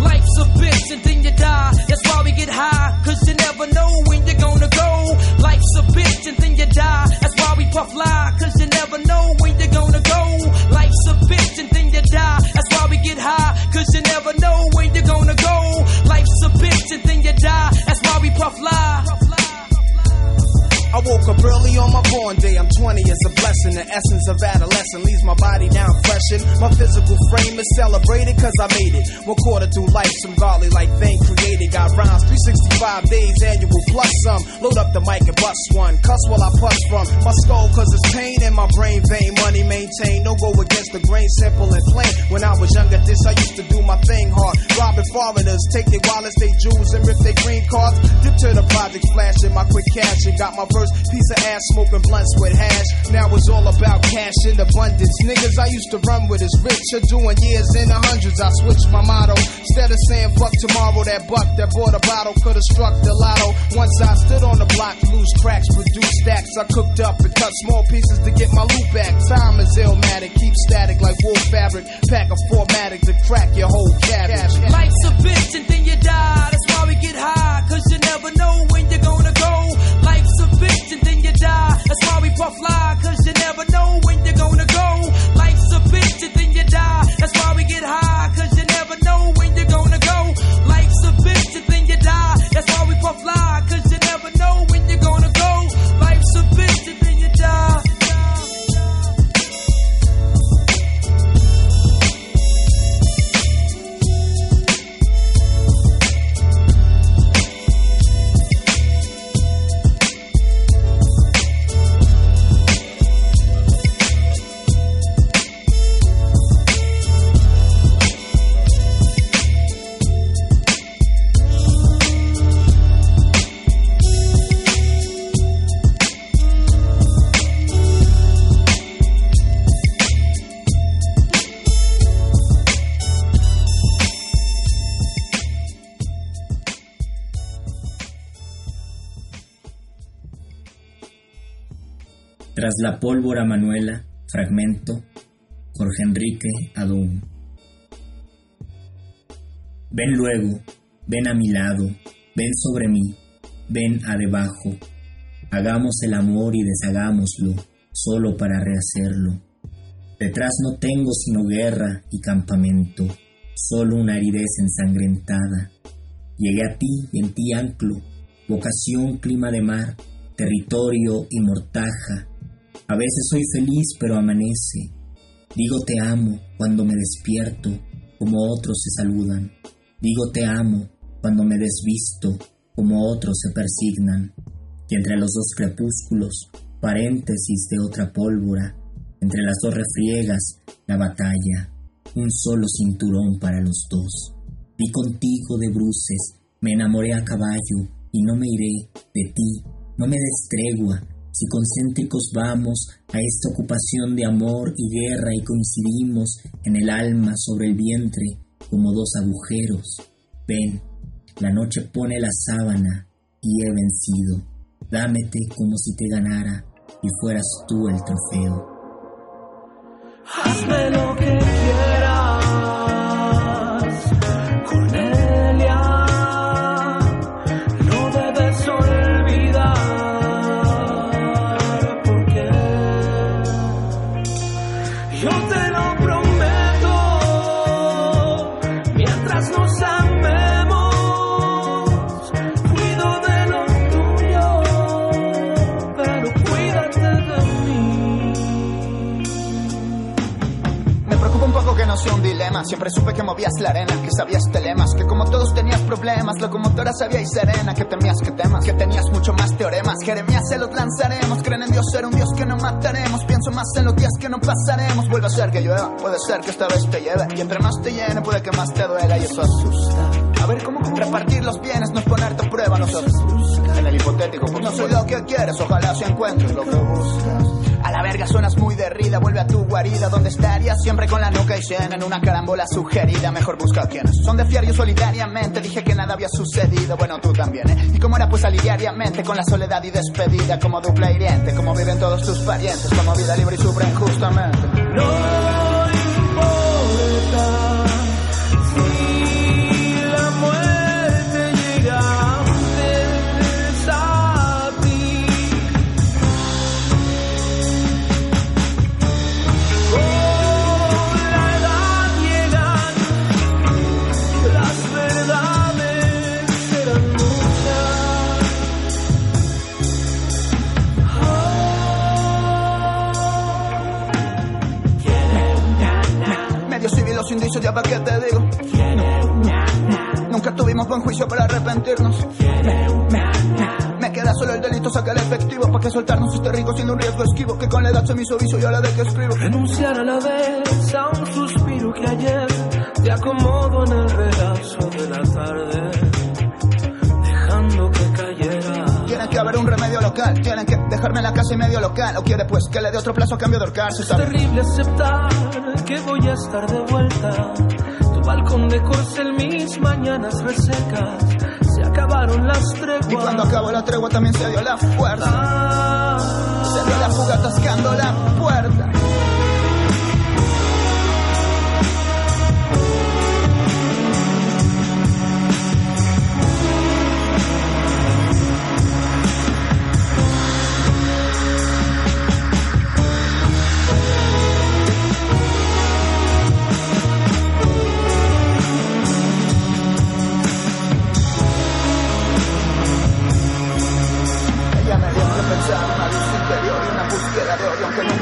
Life's a bitch and then you die. That's why we get high. Cause you never know when you're gonna go. Life's a bitch and then you die. That's why we puff lie. Cause you never know when you're gonna go. Life's a bitch and die. That's why we get high. Cause you never know when you're gonna go. Life's a bitch and then you die. That's why we puff lie. I woke up early on my born day. I'm 20, it's a blessing. The essence of adolescence leaves my body down freshened. My physical frame is celebrated cause I made it. One quarter through life, some godly like thing created. Got rhymes 365 days annual plus some. Load up the mic and bust one. Cuss while I puss from my skull cause it's pain in my brain vein. Money maintain, no go against the grain, simple and plain. When I was younger, this I used to do my thing hard. Robbing foreigners, take their wallets, they jewels, and rip their green cards. Dip to the projects, flashing my quick cash, and got my piece of ass smoking blunts with hash. Now it's all about cash in abundance. Niggas I used to run with is rich, are doing years in the hundreds. I switched my motto. Instead of saying fuck tomorrow, that buck that bought a bottle could've struck the lotto. Once I stood on the block, loose cracks, produce stacks. I cooked up and cut small pieces to get my loot back. Time is illmatic, keep static like wool fabric. Pack a formatic to crack your whole cabbage. Life's a bitch and then you die. That's why we get high, cause That's why we puff fly, cause you never know when you're gonna go. Life's a bitch and then you die. That's why Tras la pólvora Manuela, fragmento, Jorge Enrique Adún. Ven luego, ven a mi lado, ven sobre mí, ven a debajo. Hagamos el amor y deshagámoslo, solo para rehacerlo. Detrás no tengo sino guerra y campamento, solo una aridez ensangrentada. Llegué a ti y en ti anclo, vocación, clima de mar, territorio y mortaja. A veces soy feliz pero amanece. Digo te amo cuando me despierto, como otros se saludan. Digo te amo cuando me desvisto, como otros se persignan. Y entre los dos crepúsculos, paréntesis de otra pólvora, entre las dos refriegas, la batalla, un solo cinturón para los dos. Vi contigo de bruces, me enamoré a caballo, y no me iré de ti, no me des tregua, si concéntricos vamos a esta ocupación de amor y guerra y coincidimos en el alma sobre el vientre como dos agujeros. Ven, la noche pone la sábana y he vencido. Dámete como si te ganara y fueras tú el trofeo. Hazme lo que Siempre supe que movías la arena, que sabías telemas, que como todos tenías problemas, locomotora sabía y serena, que temías que temas, que tenías mucho más teoremas. Jeremías se los lanzaremos, creen en Dios ser un Dios que no mataremos. Pienso más en los días que no pasaremos. Vuelve a ser que llueva, puede ser que esta vez te lleve. Y entre más te llene, puede que más te duela y eso asusta. A ver cómo repartir los bienes no es ponerte a prueba nosotros. En el hipotético, pues no soy lo que quieres, ojalá si encuentres lo que buscas. A la verga suenas muy derrida, vuelve a tu guarida donde estarías siempre con la nuca y llena en una carambola sugerida. Mejor busca quienes son de fiar yo solitariamente. Dije que nada había sucedido, bueno tú también, ¿eh? Y como era pues salir diariamente con la soledad y despedida como dupla hiriente, como viven todos tus parientes, como vida libre y sufren justamente. Indicios, ya para qué te digo. Nunca tuvimos buen juicio para arrepentirnos. Me quedé era solo el delito sacar efectivo para que soltarnos este rico siendo un riesgo esquivo que con la edad se me hizo vicio y ahora de que escribo renunciar a la vez a un suspiro que ayer te acomodo en el regazo de la tarde dejando que cayera tiene que haber un remedio local tienen que dejarme en la casa y medio local o quiere pues que le dé otro plazo a cambio de ahorcarse es terrible aceptar que voy a estar de vuelta tu balcón de corcel mis mañanas resecas se acabaron las treguas. Y cuando acabó la tregua también se dio la fuerza. Ah, se dio la fuga atascando la puerta.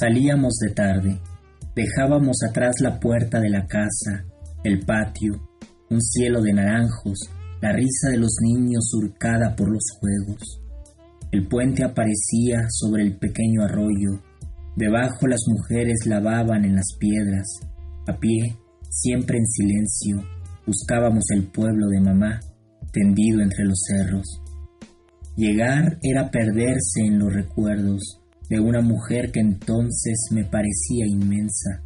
Salíamos de tarde. Dejábamos atrás la puerta de la casa, el patio, un cielo de naranjos, la risa de los niños surcada por los juegos. El puente aparecía sobre el pequeño arroyo, debajo las mujeres lavaban en las piedras, a pie, siempre en silencio, buscábamos el pueblo de mamá, tendido entre los cerros. Llegar era perderse en los recuerdos de una mujer que entonces me parecía inmensa.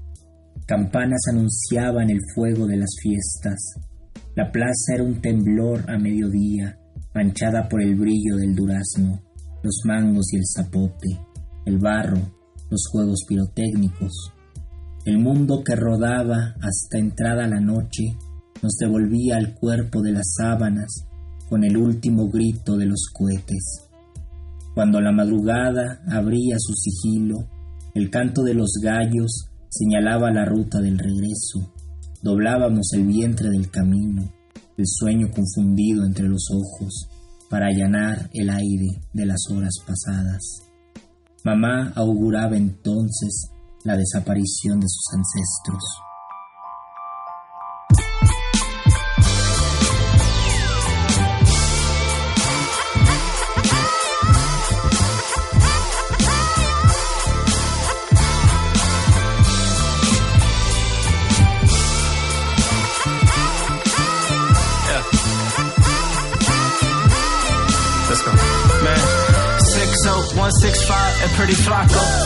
Campanas anunciaban el fuego de las fiestas, la plaza era un temblor a mediodía, manchada por el brillo del durazno, los mangos y el zapote, el barro, los juegos pirotécnicos. El mundo que rodaba hasta entrada la noche nos devolvía al cuerpo de las sábanas con el último grito de los cohetes. Cuando la madrugada abría su sigilo, el canto de los gallos señalaba la ruta del regreso Doblábamos el vientre del camino, el sueño confundido entre los ojos, para allanar el aire de las horas pasadas. Mamá auguraba entonces la desaparición de sus ancestros. Pretty.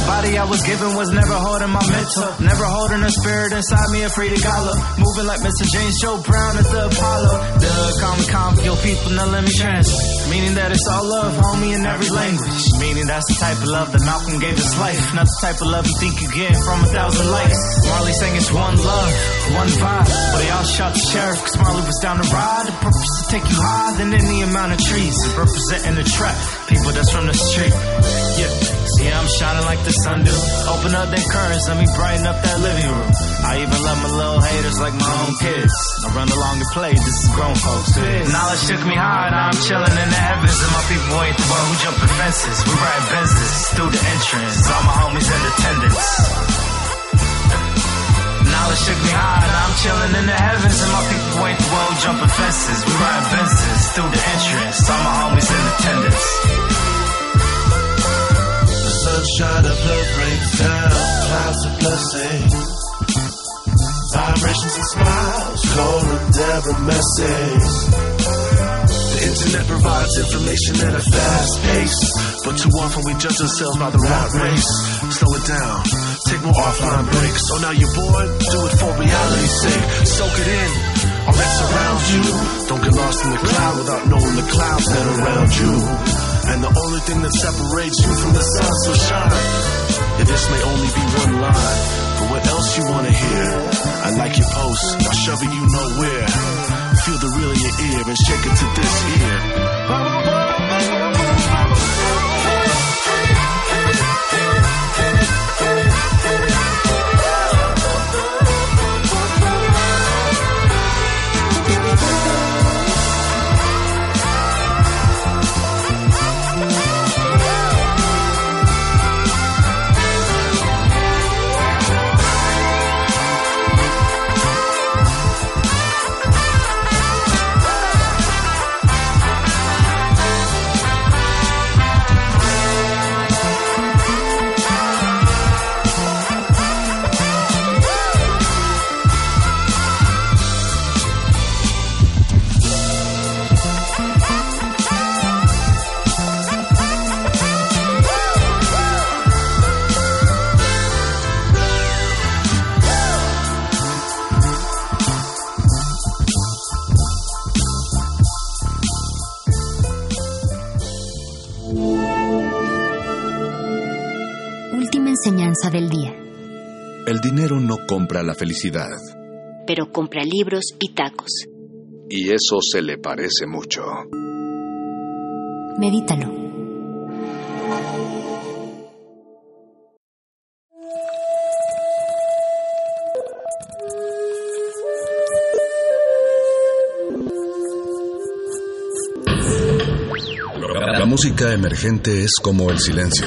Body I was given was never holding my mental. Never holding a spirit inside me, afraid to gala. Moving like Mr. James Joe Brown at the Apollo. The calm calm, your people, now let me translate. Meaning that it's all love, homie, in every language. Meaning that's the type of love that Malcolm gave his life. Not the type of love you think you get from a thousand likes. Marley saying it's one love, one vibe. But they all shot the sheriff, cause Marley was down the ride. The purpose to take you higher than any amount of trees. Representing the trap, people that's from the street. Yeah. See, I'm shining like the sun do. Open up them curtains, let me brighten up that living room. I even love my little haters like my own kids. I run along and play, this is grown folks. Knowledge shook me high, now I'm chilling in the heavens. And my people ain't the one who jumping fences. We ride Benzes through the entrance. All my homies in attendance. Knowledge shook me high, now I'm chilling in the heavens. And my people ain't the one who jumping fences. We ride Benzes through the entrance. All my homies in attendance sunshine of love brings down clouds of blessings. Vibrations and smiles, calling the message. The internet provides information at a fast pace, but too often we judge ourselves by the rat race. Slow it down, take more offline breaks. So now you're bored, do it for reality's sake. Soak it in, all that surrounds you. Don't get lost in the cloud without knowing the clouds that are around you. And the only thing that separates you from the sun so shine. Yeah, this may only be one line, but what else you wanna hear? I like your post, I'll shove it you nowhere. Feel the real in your ear and shake it to this ear. El dinero no compra la felicidad. Pero compra libros y tacos. Y eso se le parece mucho. Medítalo. La música emergente es como el silencio.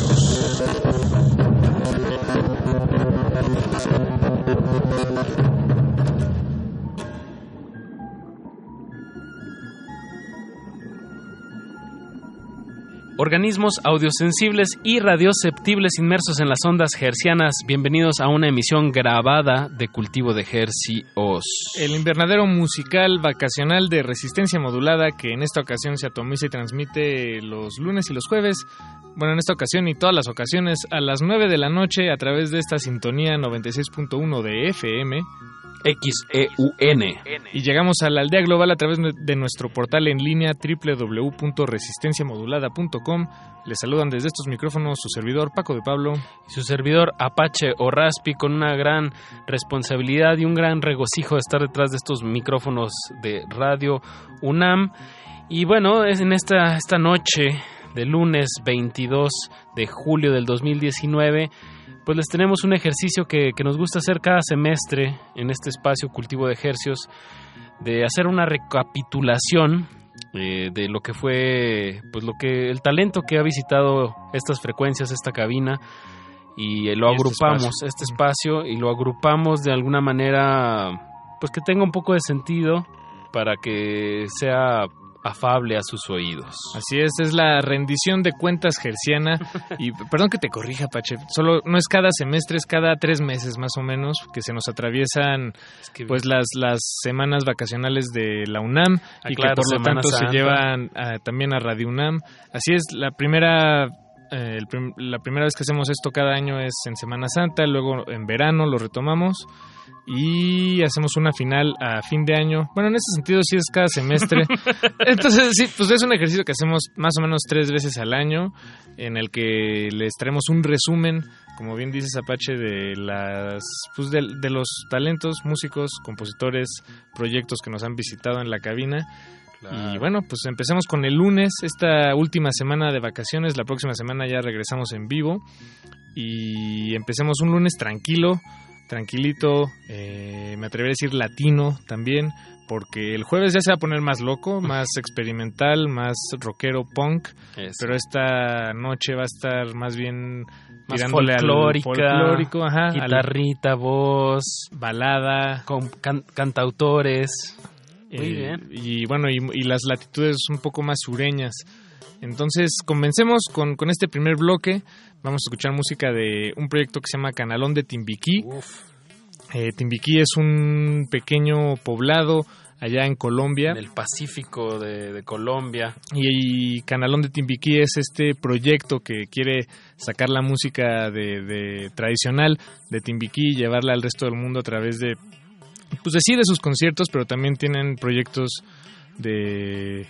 Organismos audiosensibles y radioceptibles inmersos en las ondas hercianas, bienvenidos a una emisión grabada de Cultivo de Hercios. El invernadero musical vacacional de resistencia modulada que en esta ocasión se atomiza y transmite los lunes y los jueves, bueno, en esta ocasión y todas las ocasiones, a las 9 de la noche a través de esta sintonía 96.1 de FM. XEUN. Y llegamos a la aldea global a través de nuestro portal en línea www.resistenciamodulada.com. Les saludan desde estos micrófonos su servidor Paco de Pablo. Y su servidor Apache o Raspi con una gran responsabilidad y un gran regocijo de estar detrás de estos micrófonos de Radio UNAM. Y bueno, es en esta, esta noche de lunes 22 de julio del 2019 pues les tenemos un ejercicio que, que, nos gusta hacer cada semestre en este espacio cultivo de ejercios, de hacer una recapitulación eh, de lo que fue, pues lo que el talento que ha visitado estas frecuencias, esta cabina, y lo Y este agrupamos, espacio. este espacio, y lo agrupamos de alguna manera, pues que tenga un poco de sentido para que sea afable a sus oídos. Así es, es la rendición de cuentas gerciana. Y perdón que te corrija, Pache. Solo no es cada semestre, es cada tres meses más o menos que se nos atraviesan pues las, las semanas vacacionales de la UNAM Ah, y claro, que por lo tanto se llevan ah, también a Radio UNAM. Así es, la primera eh, el prim- la primera vez que hacemos esto cada año es en Semana Santa, luego en verano lo retomamos y hacemos una final a fin de año. Bueno, en ese sentido sí es cada semestre. Entonces, sí, pues es un ejercicio que hacemos más o menos tres veces al año, en el que les traemos un resumen, como bien dices Apache, de las pues de, de los talentos, músicos, compositores, proyectos que nos han visitado en la cabina. Y bueno, pues empecemos con el lunes, esta última semana de vacaciones, la próxima semana ya regresamos en vivo y empecemos un lunes tranquilo, tranquilito, eh, me atrevería a decir latino también, porque el jueves ya se va a poner más loco, más experimental, más rockero punk, Eso. pero esta noche va a estar más bien Más tirándole al folclórica, folclórico, ajá, al- guitarrita, voz, balada, con can- cantautores. Muy Eh, bien. Y bueno, y, y las latitudes un poco más sureñas. Entonces, comencemos con, con este primer bloque. Vamos a escuchar música de un proyecto que se llama Canalón de Timbiquí. Eh, Timbiquí es un pequeño poblado allá en Colombia. En el Pacífico de, de Colombia. Y, y Canalón de Timbiquí es este proyecto que quiere sacar la música de, de tradicional de Timbiquí y llevarla al resto del mundo a través de pues decide sus conciertos, pero también tienen proyectos de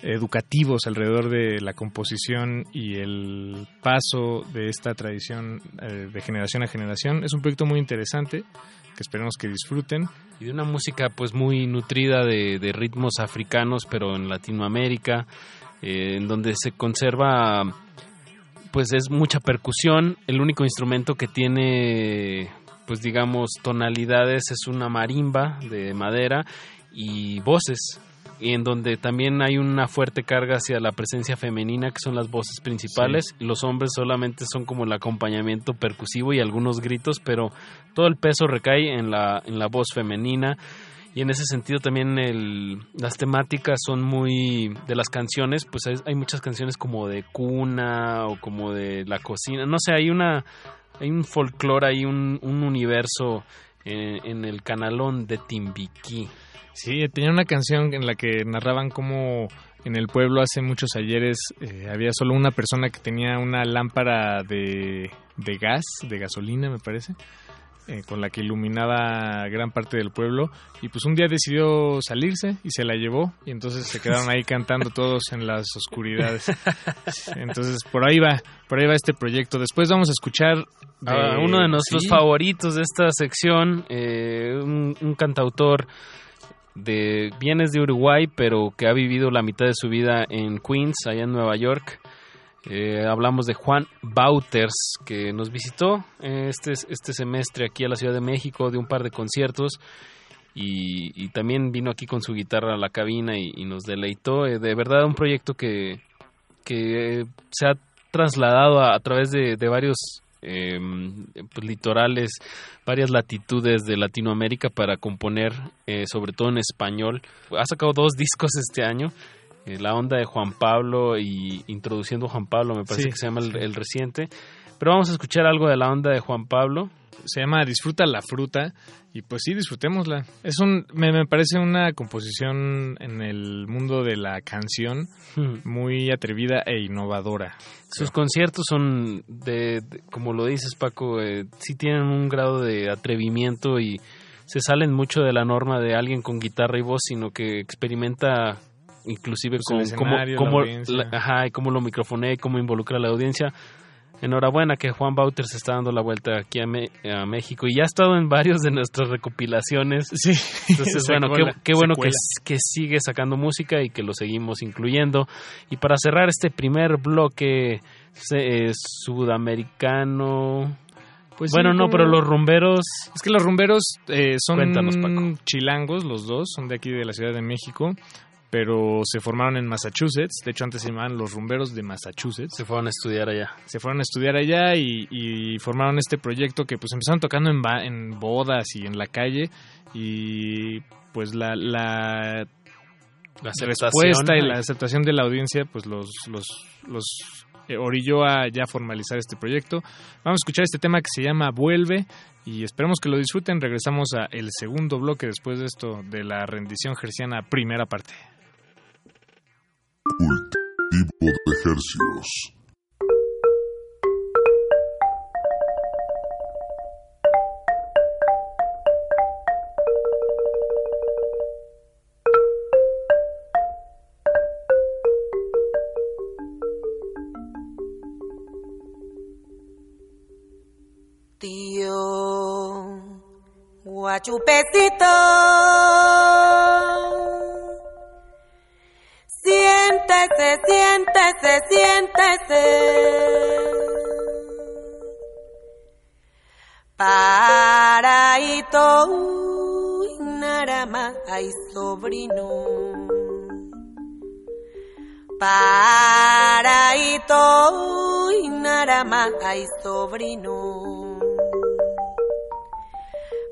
educativos alrededor de la composición y el paso de esta tradición eh, de generación a generación. Es un proyecto muy interesante que esperemos que disfruten. Y de una música pues muy nutrida de, ritmos africanos, pero en Latinoamérica, eh, en donde se conserva pues es mucha percusión. El único instrumento que tiene pues digamos tonalidades es una marimba de madera y voces y en donde también hay una fuerte carga hacia la presencia femenina, que son las voces principales. Los hombres solamente son como el acompañamiento percusivo y algunos gritos, pero todo el peso recae en la, en la voz femenina. Y en ese sentido también el, las temáticas son muy de las canciones, pues hay, hay muchas canciones como de cuna o como de la cocina, no sé, hay una hay un folclore, hay un, un universo en, en el canalón de Timbiquí. Sí, tenía una canción en la que narraban cómo en el pueblo hace muchos ayeres eh, había solo una persona que tenía una lámpara de, de gas, de gasolina me parece, eh, con la que iluminaba gran parte del pueblo y pues un día decidió salirse y se la llevó y entonces se quedaron ahí cantando todos en las oscuridades. Entonces por ahí va, por ahí va este proyecto. Después vamos a escuchar de, Ah, uno de nuestros sí, favoritos de esta sección, eh, un, un cantautor de bienes de Uruguay, pero que ha vivido la mitad de su vida en Queens, allá en Nueva York. Eh, hablamos de Juan Bauters, que nos visitó eh, este, este semestre aquí a la Ciudad de México de un par de conciertos. Y, también vino aquí con su guitarra a la cabina y, nos deleitó. Eh, de verdad, un proyecto que, que se ha trasladado a, través de, varios eh, pues, litorales, varias latitudes de Latinoamérica para componer, eh, sobre todo en español. Ha sacado dos discos este año. Eh, la onda de Juan Pablo y Introduciendo a Juan Pablo, me parece Sí, que se llama el, el reciente. Pero vamos a escuchar algo de la onda de Juan Pablo. se llama Disfruta la fruta y pues sí, disfrutémosla. Es un, me, me parece una composición en el mundo de la canción muy atrevida e innovadora. Sus conciertos son, de, de- como lo dices Paco, eh, sí tienen un grado de atrevimiento y se salen mucho de la norma de alguien con guitarra y voz, sino que experimenta inclusive Pues con cómo, cómo, la- ajá, y cómo lo microfonea y cómo involucra a la audiencia. Enhorabuena que Juan Bauter se está dando la vuelta aquí a, Me- a México y ya ha estado en varios de nuestras recopilaciones. Sí. Entonces, bueno, qué, bueno que, que sigue sacando música y que lo seguimos incluyendo. Y para cerrar este primer bloque se- eh, sudamericano. Pues bueno, sí, no, como- pero los rumberos. Es que los rumberos eh, son Cuéntanos, Paco. chilangos, los dos, son de aquí de la Ciudad de México, pero se formaron en Massachusetts. De hecho, antes se llamaban los rumberos de Massachusetts. Se fueron a estudiar allá. Se fueron a estudiar allá y, y formaron este proyecto que pues empezaron tocando en, ba- en bodas y en la calle y pues la, la La respuesta y la aceptación de la audiencia pues los, los, los eh, orilló a ya formalizar este proyecto. Vamos a escuchar este tema que se llama Vuelve y esperemos que lo disfruten. Regresamos a el segundo bloque después de esto de la rendición gerciana primera parte. Tipo de ejercicios. Tío, guachupecito, Paraito, narama, ay sobrino. Paraito, narama, ay sobrino.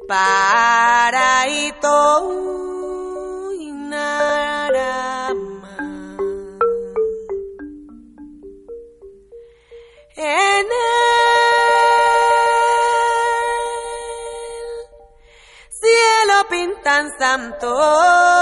Paraito, pintan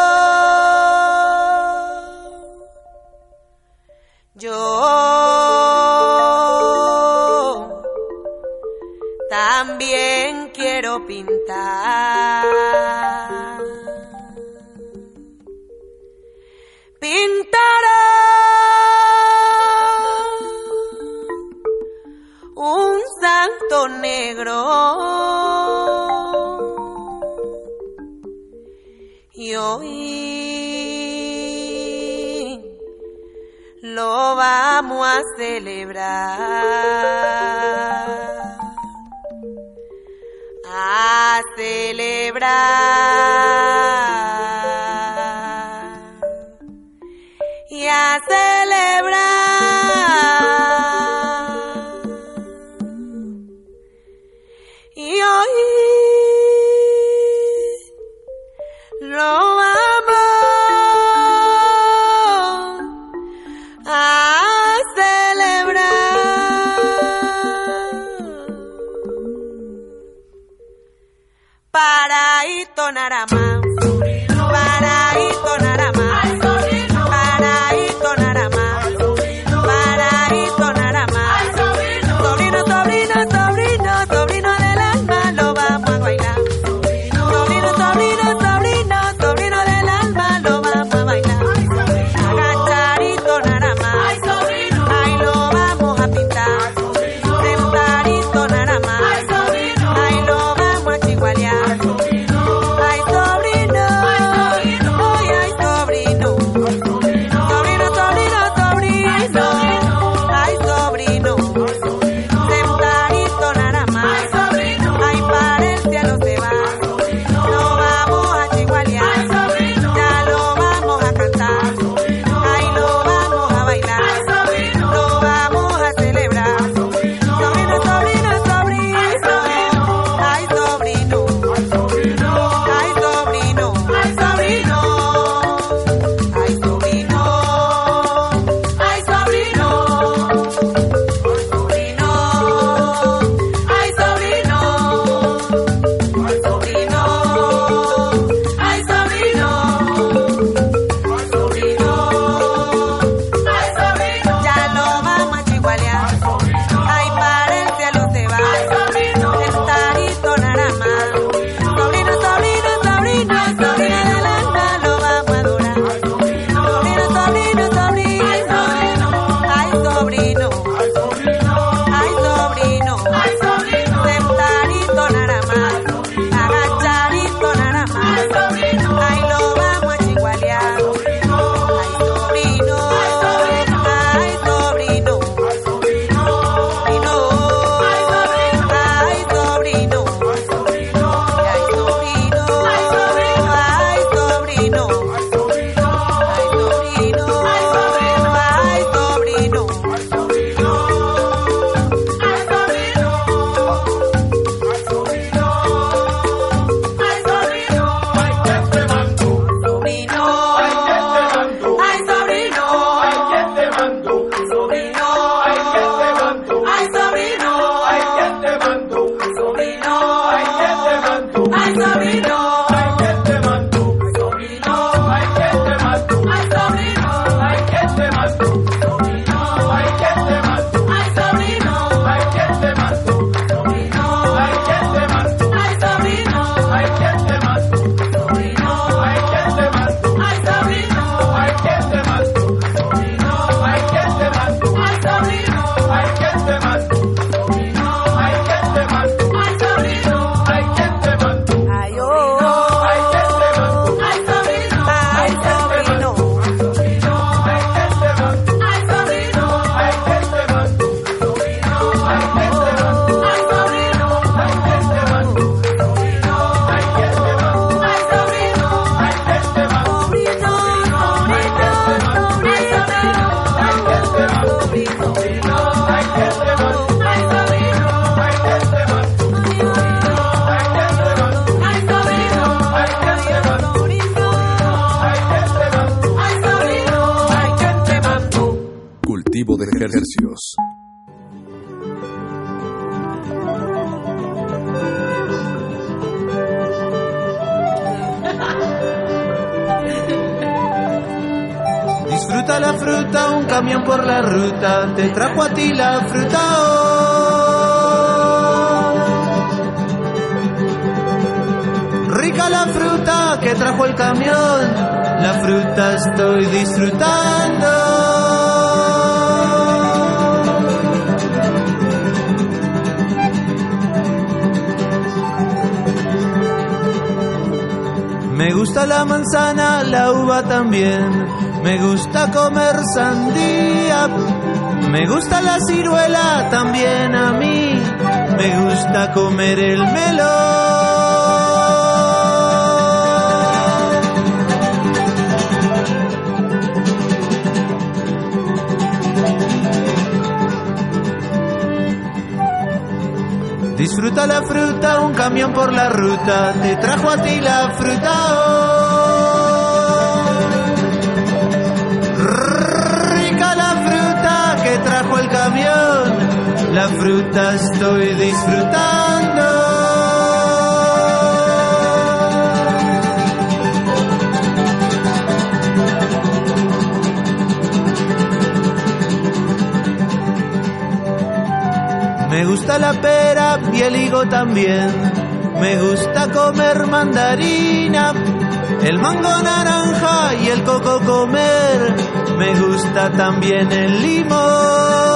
te trajo a ti la fruta. Rica la fruta que trajo el camión, la fruta estoy disfrutando. Me gusta la manzana, la uva también. Me gusta comer sandía. Me gusta la ciruela también a mí. Me gusta comer el melón. Disfruta la fruta, un camión por la ruta, te trajo a ti la fruta. La fruta estoy disfrutando. Me gusta la pera y el higo también. Me gusta comer mandarina, el mango naranja y el coco comer. Me gusta también el limón.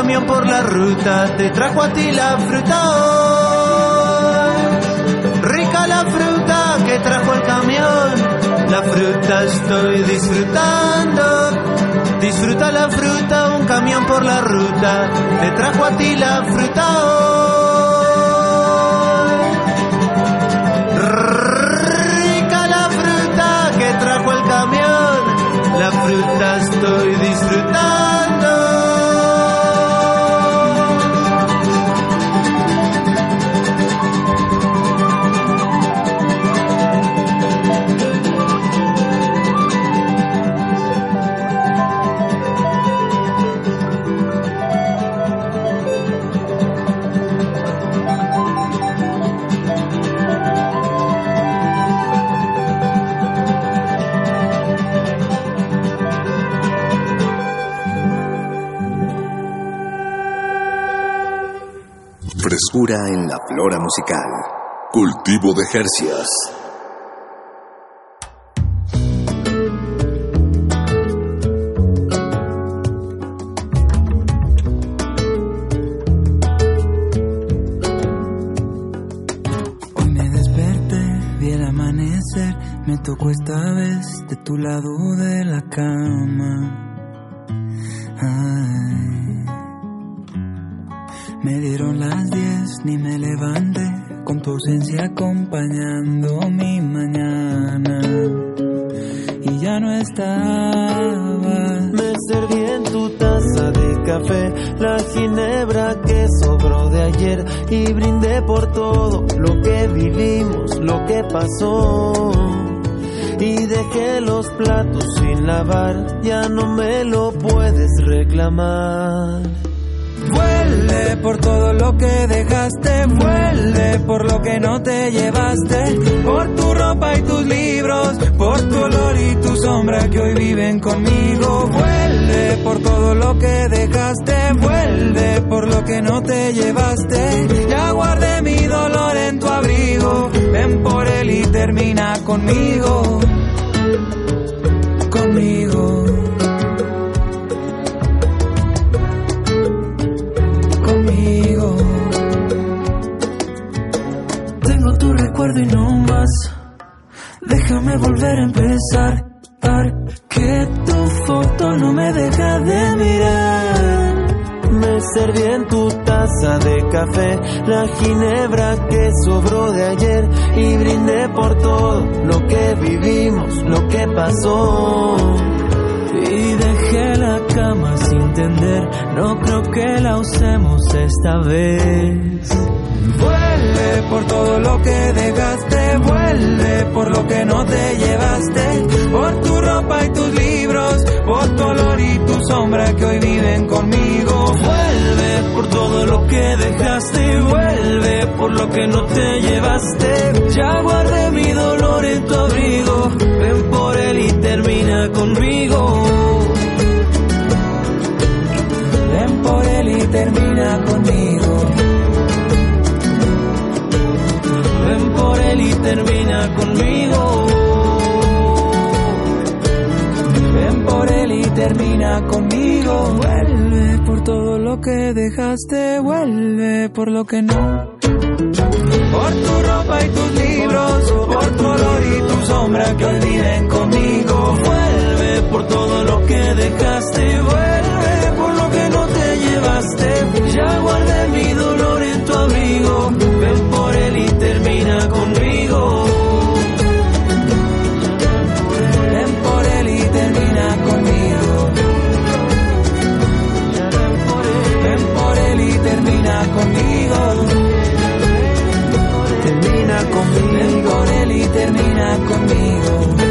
Camión por la ruta, te trajo a ti la fruta hoy. Rica la fruta que trajo el camión, la fruta estoy disfrutando. Disfruta la fruta, un camión por la ruta, te trajo a ti la fruta hoy. Rica la fruta que trajo el camión, la fruta estoy disfrutando. En la flora musical. Cultivo de Jercias. Ya no me lo puedes reclamar. Vuelve por todo lo que dejaste, vuelve por lo que no te llevaste, por tu ropa y tus libros, por tu olor y tu sombra que hoy viven conmigo. Vuelve por todo lo que dejaste, vuelve por lo que no te llevaste. Ya guardé mi dolor en tu abrigo, ven por él y termina conmigo. Dejaste, vuelve por lo que no. Por tu ropa y tus libros, por tu olor y tu sombra que hoy viven conmigo. Vuelve por todo lo que dejaste, termina conmigo.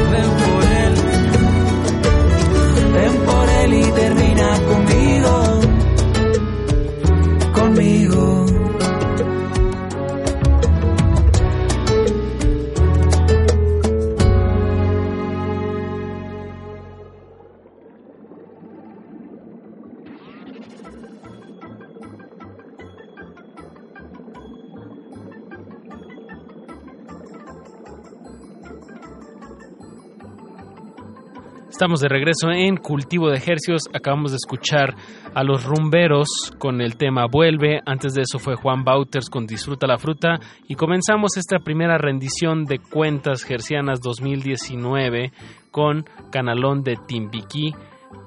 Estamos de regreso en Cultivo de Ejercios. Acabamos de escuchar a los rumberos con el tema Vuelve. Antes de eso fue Juan Bauters con Disfruta la Fruta. Y comenzamos esta primera rendición de Cuentas Gercianas 2019 con Canalón de Timbiquí.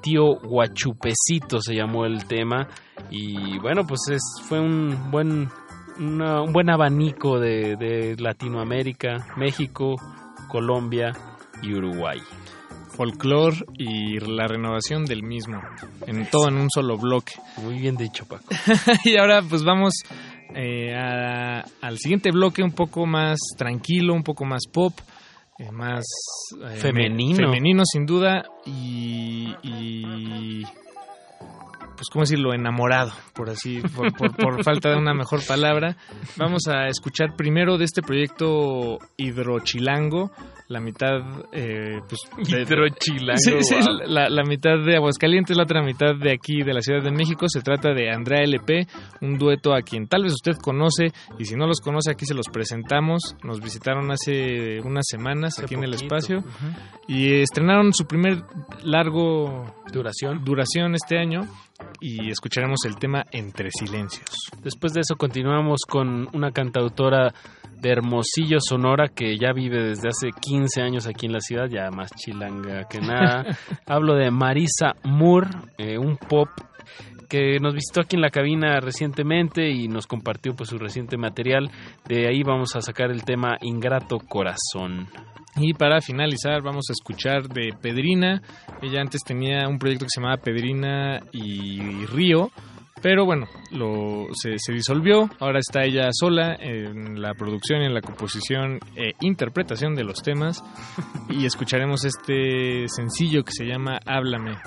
Tío Guachupecito se llamó el tema. Y bueno, pues es, fue un buen, un buen abanico de Latinoamérica, México, Colombia y Uruguay. Folclore y la renovación del mismo, en todo en un solo bloque. Muy bien dicho, Paco. y ahora pues vamos eh, a- al siguiente bloque un poco más tranquilo, un poco más pop, eh, más eh, Femenino. femenino sin duda y, y, pues cómo decirlo enamorado, por así, por, por- por falta de una mejor palabra. Vamos a escuchar primero de este proyecto hidrochilango. La mitad, eh, pues. de- Hidrochilango, Sí, sí, wow. la, la mitad de Aguascalientes, la otra mitad de aquí, de la Ciudad de México. Se trata de Andrea LP, un dueto a quien tal vez usted conoce, y si no los conoce, aquí se los presentamos. Nos visitaron hace unas semanas Hace aquí en el espacio y estrenaron su primer largo duración, duración este año y escucharemos el tema Entre Silencios. Después de eso continuamos con una cantautora de Hermosillo, Sonora, que ya vive desde hace 15 años aquí en la ciudad, ya más chilanga que nada. Hablo de Marisa Moore, eh, un pop que nos visitó aquí en la cabina recientemente y nos compartió pues su reciente material. De ahí vamos a sacar el tema Ingrato Corazón. Y para finalizar vamos a escuchar de Pedrina. Ella antes tenía un proyecto que se llamaba Pedrina y Río. Pero bueno, lo, se, se disolvió. Ahora está ella sola en la producción, en la composición e interpretación de los temas. Y escucharemos este sencillo que se llama Háblame.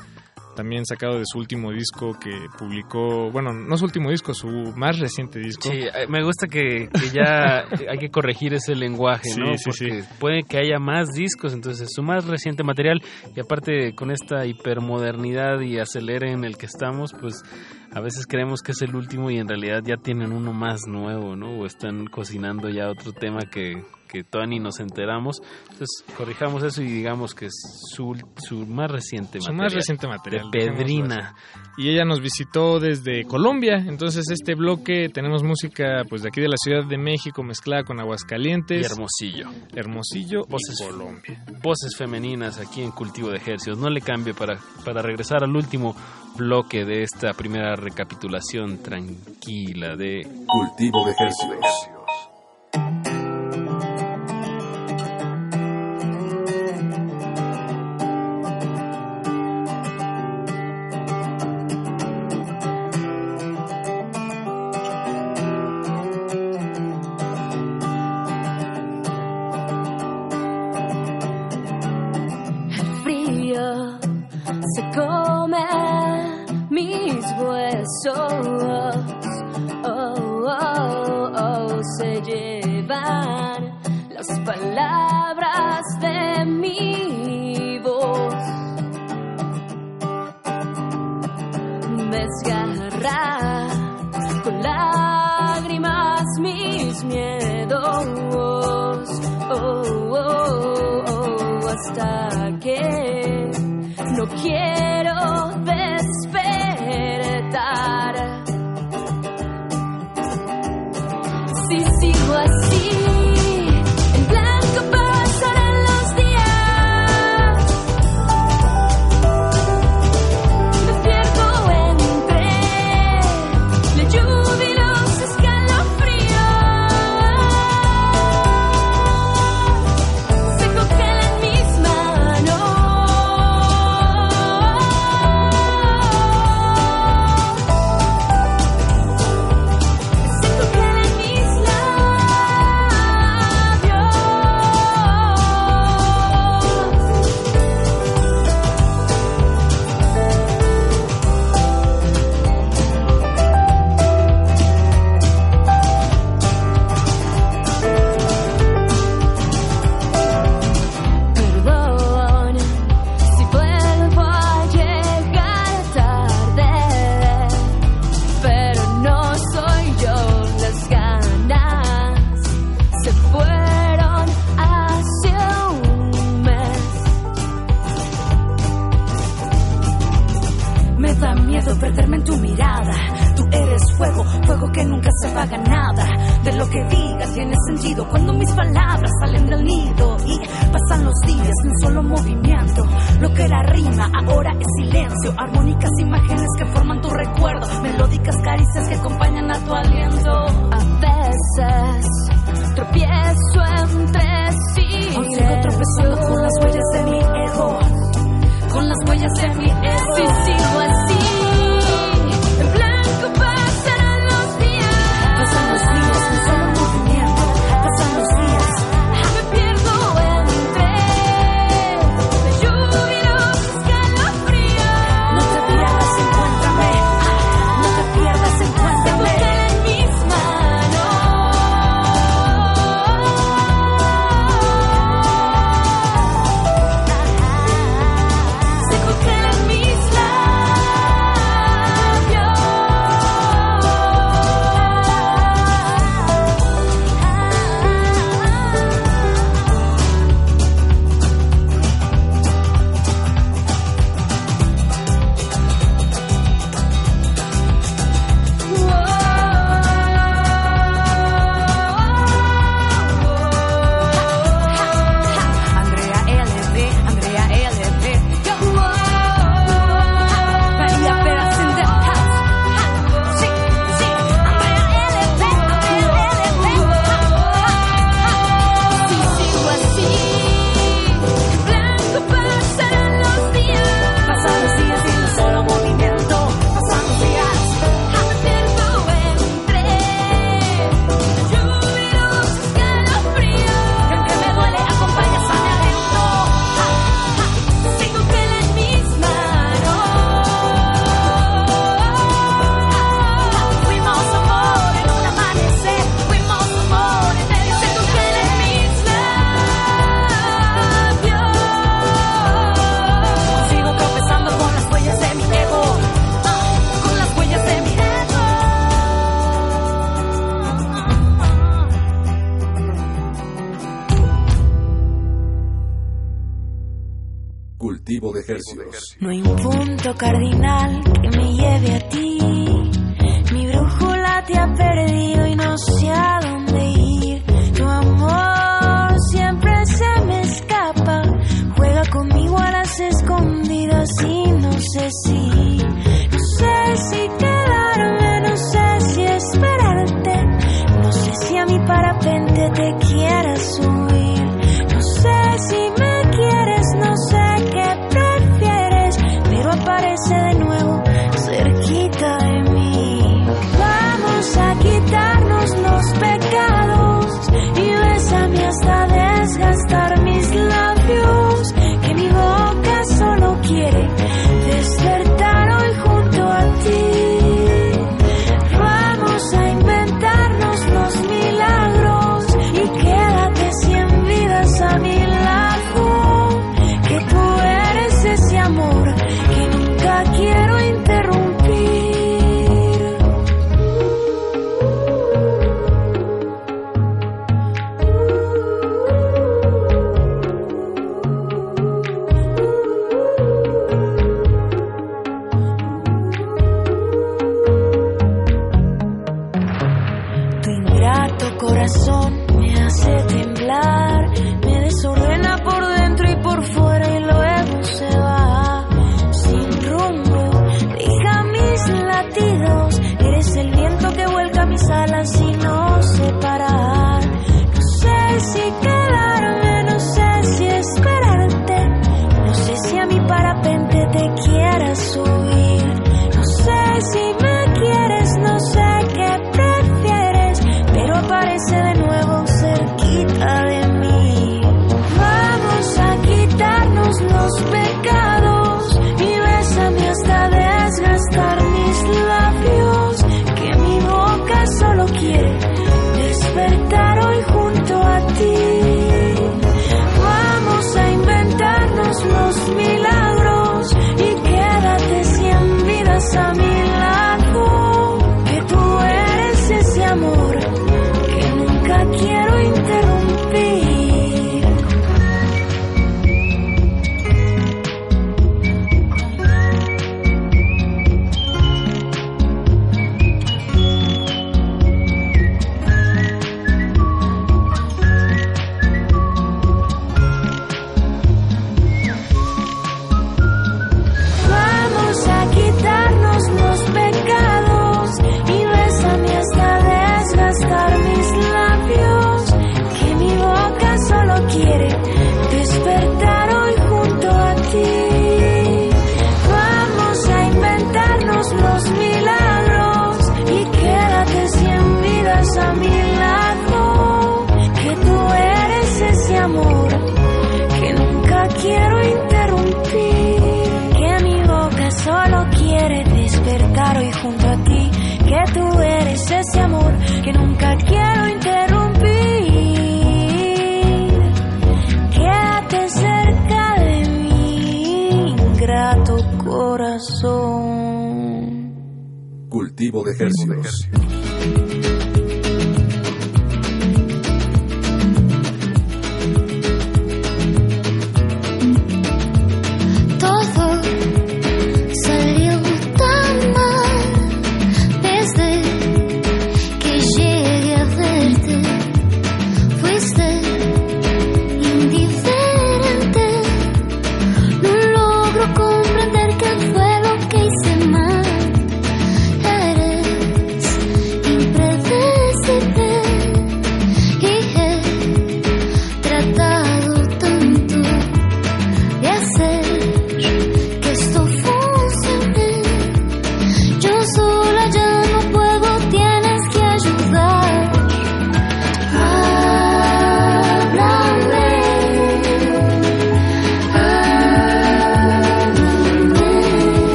También sacado de su último disco que publicó, bueno, no su último disco, su más reciente disco. Sí, eh, me gusta que, que ya hay que corregir ese lenguaje, Sí, ¿no? sí, Porque puede que haya más discos, entonces su más reciente material y aparte con esta hipermodernidad y acelere en el que estamos, pues a veces creemos que es el último y en realidad ya tienen uno más nuevo, ¿no? O están cocinando ya otro tema que, que todavía ni nos enteramos. Entonces corrijamos eso y digamos que es su, su más reciente su material. más reciente material. De Pedrina. Y ella nos visitó desde Colombia. Entonces, este bloque tenemos música pues de aquí de la Ciudad de México mezclada con Aguascalientes. Y Hermosillo. Hermosillo Voces, y Colombia. voces femeninas aquí en Cultivo de Ejercicios. No le cambie para, para regresar al último bloque de esta primera recapitulación tranquila de Cultivo de Ejercicios.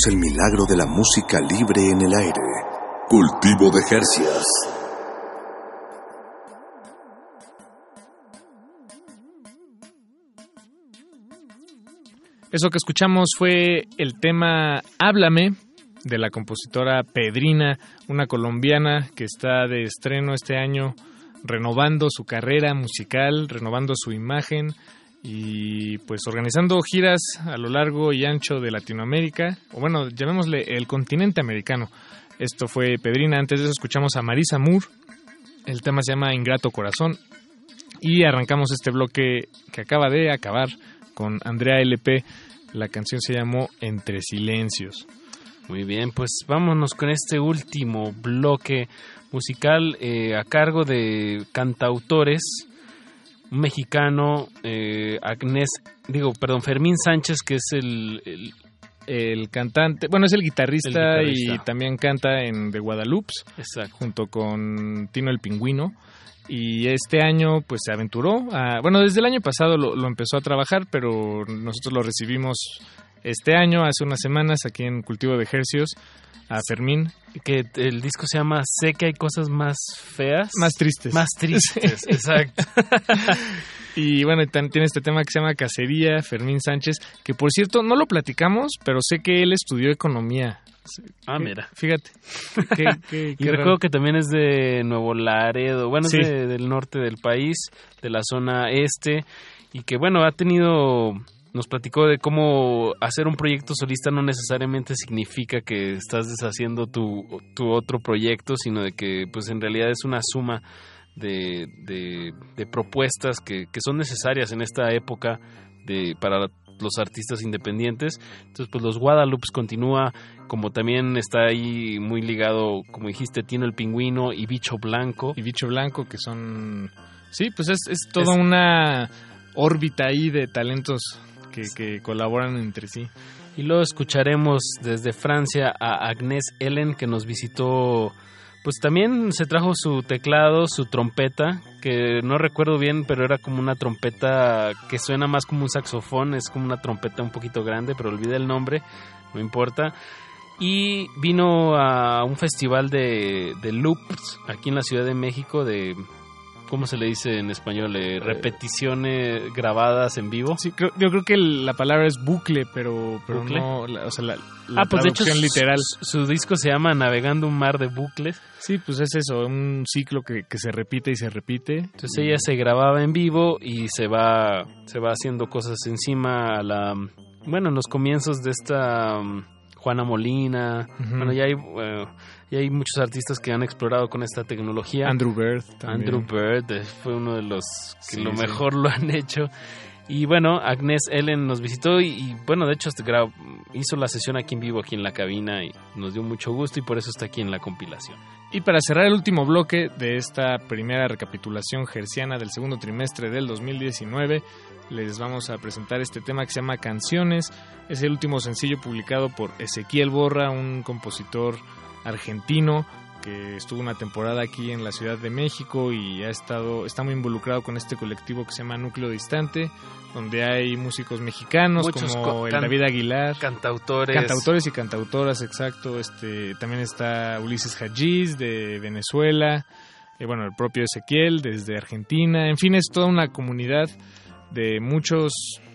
Anunciamos el milagro de la música libre en el aire. Cultivo de Jercias. Eso que escuchamos fue el tema Háblame de la compositora Pedrina, una colombiana que está de estreno este año renovando su carrera musical, renovando su imagen y pues organizando giras a lo largo y ancho de Latinoamérica, o bueno, llamémosle el continente americano. Esto fue Pedrina, antes de eso escuchamos a Marisa Moore, el tema se llama Ingrato Corazón y arrancamos este bloque que acaba de acabar con Andrea LP, la canción se llamó Entre Silencios. Muy bien, pues vámonos con este último bloque musical eh, a cargo de cantautores, un mexicano, eh, Agnés, digo, perdón, Fermín Sánchez, que es el, el, el cantante, bueno, es el guitarrista, El guitarrista. y también canta en The Guadalupe, Exacto. junto con Tino el Pingüino. Y este año, pues se aventuró. a- bueno, desde el año pasado lo, lo empezó a trabajar, pero nosotros lo recibimos este año, hace unas semanas, aquí en Cultivo de Ejercios, a Fermín. que el disco se llama Sé que hay cosas más feas. Más tristes. Más tristes, exacto. Y bueno, también tiene este tema que se llama Cacería, Fermín Sánchez, que por cierto no lo platicamos, pero sé que él estudió economía. Ah, mira. Fíjate. Qué- qué- y recuerdo que también es de Nuevo Laredo, bueno, Sí. es de- del norte del país, de la zona este, y que bueno, ha tenido, nos platicó de cómo hacer un proyecto solista no necesariamente significa que estás deshaciendo tu, tu otro proyecto, sino de que pues en realidad es una suma de, de, de propuestas que, que son necesarias en esta época de, para los artistas independientes. Entonces, pues los Guadalupe continúa, como también está ahí muy ligado, como dijiste, Tino el Pingüino y Bicho Blanco. Y Bicho Blanco, que son... Sí, pues es, es toda Es- una órbita ahí de talentos que, colaboran entre sí. Y luego escucharemos desde Francia a Agnès Ellen, que nos visitó. Pues también se trajo su teclado, su trompeta, que no recuerdo bien, pero era como una trompeta que suena más como un saxofón, es como una trompeta un poquito grande, pero olvidé el nombre, no importa. Y vino a un festival de, de loops aquí en la Ciudad de México, de, ¿cómo se le dice en español? Eh, repeticiones grabadas en vivo. Sí, creo- yo creo que la palabra es bucle, pero, pero ¿Bucle? no... la- o sea, la, la ah, pues de hecho literal. Su, su disco se llama Navegando un mar de bucles. Sí, pues es eso, un ciclo que, que se repite y se repite. Entonces ella se grababa en vivo y se va se va haciendo cosas encima a la bueno, en los comienzos de esta Juana Molina. Bueno, ya hay eh, ya hay muchos artistas que han explorado con esta tecnología. Andrew Bird también. Andrew Bird eh, fue uno de los que Sí, lo sí. mejor lo han hecho. Y bueno, Agnes Ellen nos visitó y, y, bueno, de hecho este hizo la sesión aquí en vivo, aquí en la cabina y nos dio mucho gusto y por eso está aquí en la compilación. Y para cerrar el último bloque de esta primera recapitulación gerciana del segundo trimestre del 2019, les vamos a presentar este tema que se llama Canciones. Es el último sencillo publicado por Ezequiel Borra, un compositor argentino que estuvo una temporada aquí en la Ciudad de México y ha estado está muy involucrado con este colectivo que se llama Núcleo Distante, donde hay músicos mexicanos Muchos como co- el David Aguilar, Cantautores. Cantautores y cantautoras, exacto. Este, también está Ulises Hajiz de Venezuela, y bueno, el propio Ezequiel desde Argentina. En fin, es toda una comunidad de muchos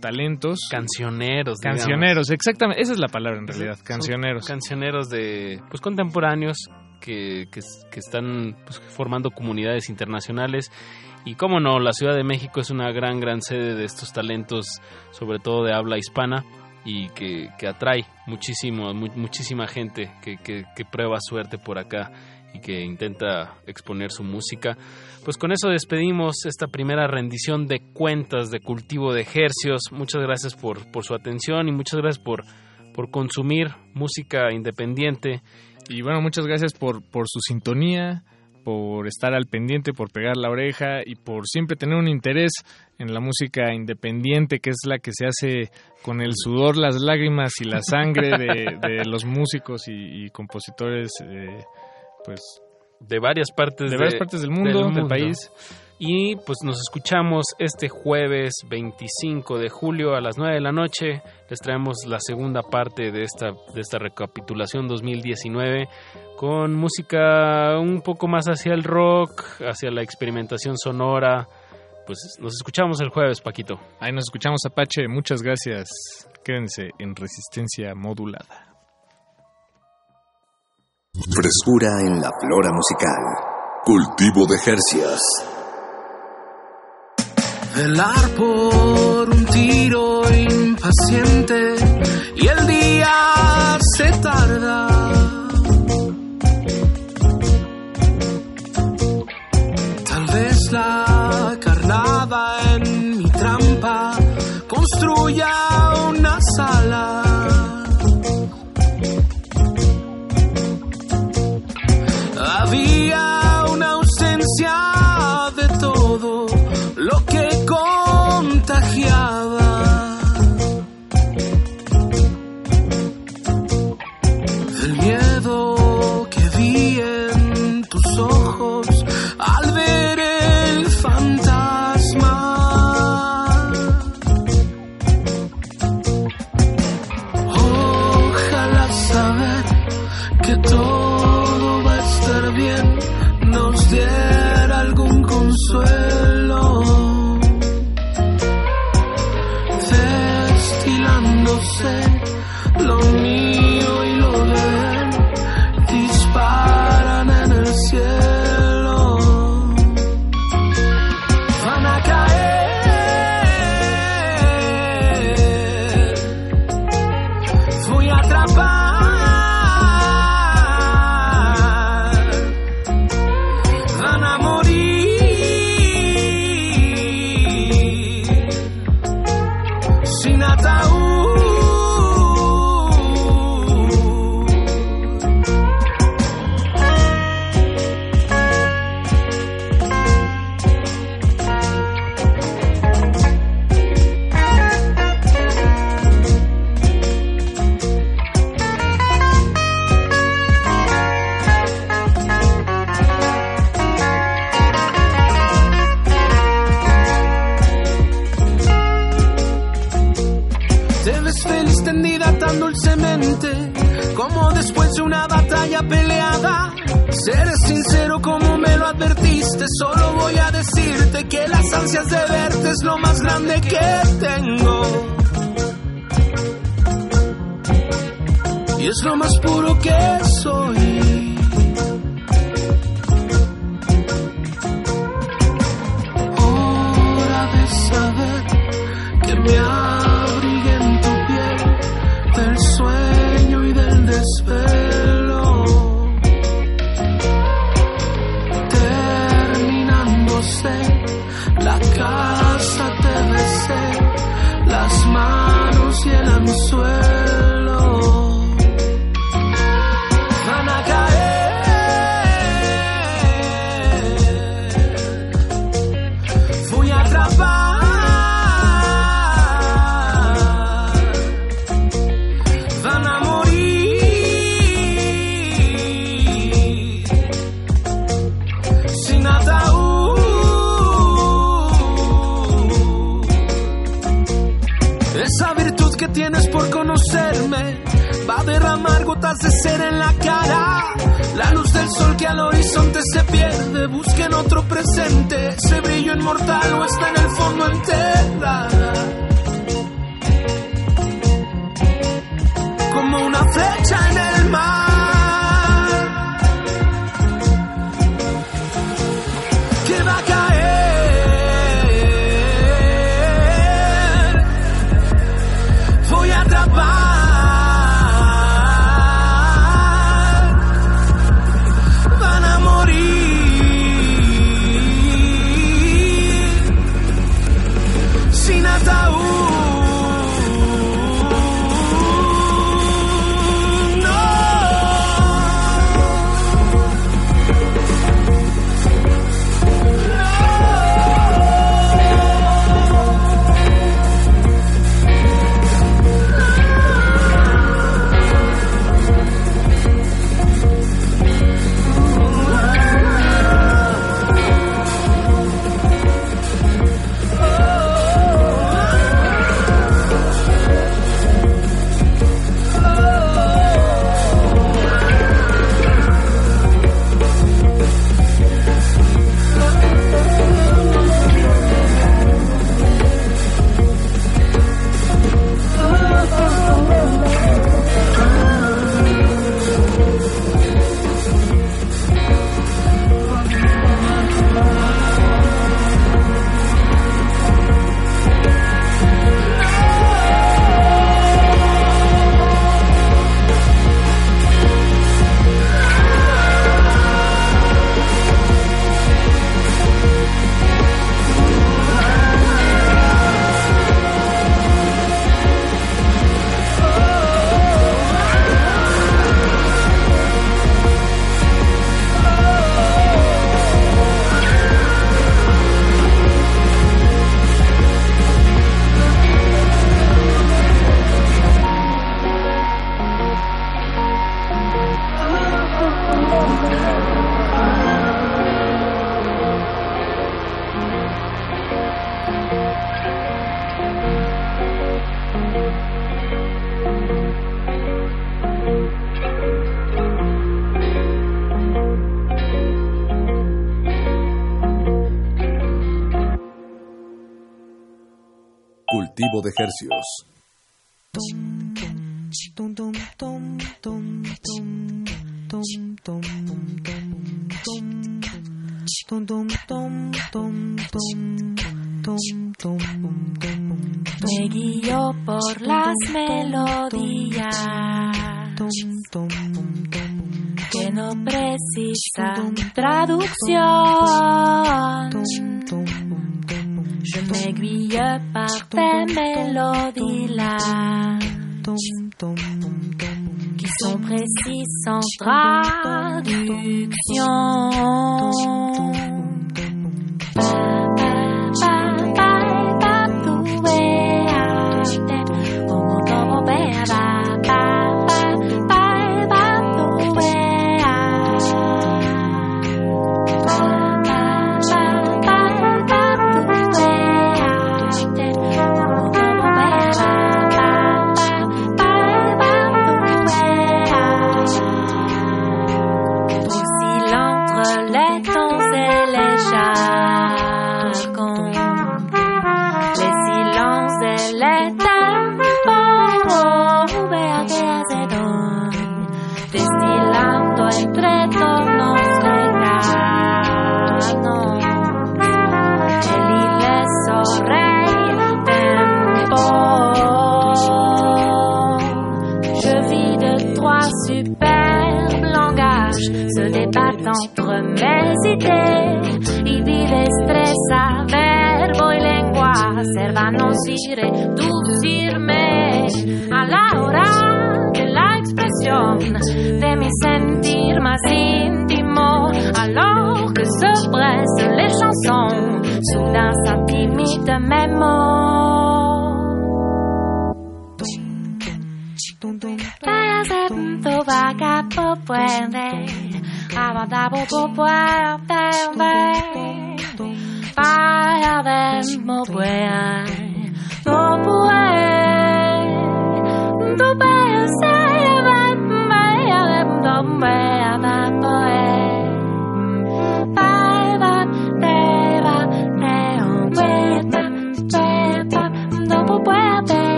talentos. Cancioneros. digamos. Cancioneros, exactamente. Esa es la palabra en realidad, cancioneros. Cancioneros de pues contemporáneos que, que, que están pues, formando comunidades internacionales. Y cómo no, la Ciudad de México es una gran, gran sede de estos talentos, sobre todo de habla hispana, y que, que atrae muchísimo, mu- muchísima gente que, que, que prueba suerte por acá y que intenta exponer su música. Pues con eso despedimos esta primera rendición de cuentas de cultivo de ejercios. Muchas gracias por, por su atención y muchas gracias por, por consumir música independiente. Y bueno, muchas gracias por, por su sintonía, por estar al pendiente, por pegar la oreja y por siempre tener un interés en la música independiente, que es la que se hace con el sudor, las lágrimas y la sangre de, los músicos y, y compositores, eh, pues de varias partes de varias partes del mundo, del, país. Y pues nos escuchamos este jueves 25 de julio a las 9 de la noche. Les traemos la segunda parte de esta, de esta recapitulación 2019 con música un poco más hacia el rock, hacia la experimentación sonora. Pues nos escuchamos el jueves, Paquito. Ahí nos escuchamos, Apache. Muchas gracias. Quédense en resistencia modulada. Frescura en la flora musical. Cultivo de Jercias. Velar por un tiro impaciente y el día se tarda. Tal vez la solo voy a decirte que las ansias de verte es lo más grande que tengo. Y es lo más puro que soy. De cera en la cara. La luz del sol que al horizonte se pierde, busquen otro presente. Ese brillo inmortal o está en el fondo enterrada. Como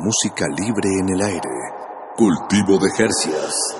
música libre en el aire. Cultivo de Hercias.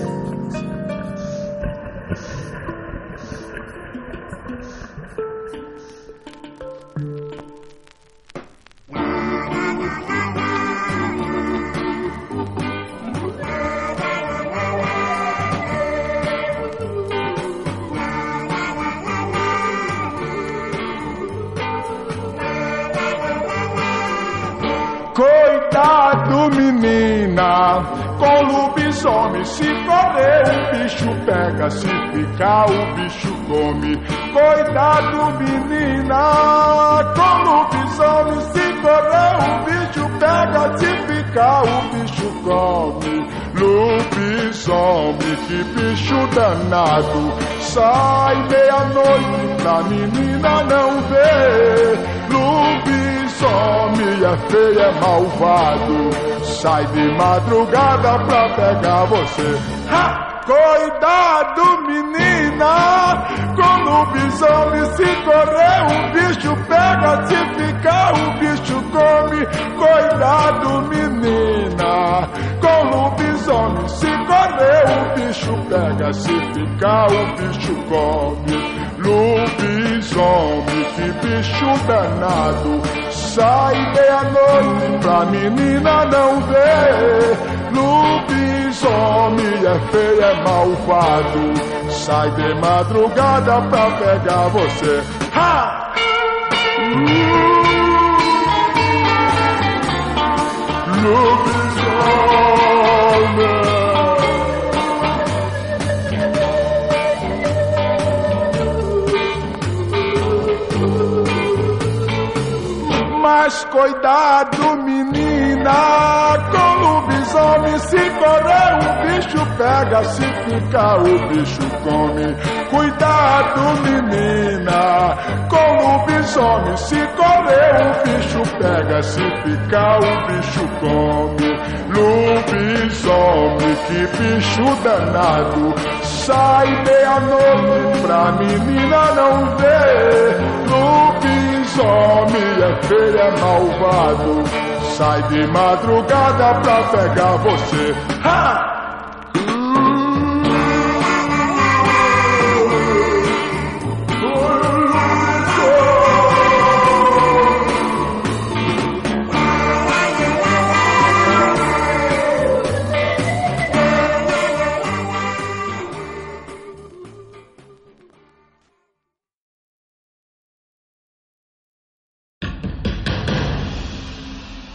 Danado. Sai meia-noite pra menina não ver. Lobisomem é feio, é malvado. Sai de madrugada pra pegar você. Ha! Cuidado, menina! Com lobisomem se correr, o bicho pega. Se ficar, o bicho come. Cuidado, menina! Com lobisomem se correr, o bicho pega. Se ficar, o bicho come. Lobisomem, que bicho danado. Sai meia-noite pra menina não ver. Lobisomem é feio, é malvado. Sai de madrugada pra pegar você. Ha! Mas cuidado, menina, com lobisomem se correr o bicho pega, se ficar o bicho come. Cuidado, menina, com o lobisomem. Se correr, o bicho pega. Se ficar, o bicho come. Lobisomem, que bicho danado. Sai meia-noite pra menina não ver. Lobisomem é feio, é malvado. Sai de madrugada pra pegar você. Ha!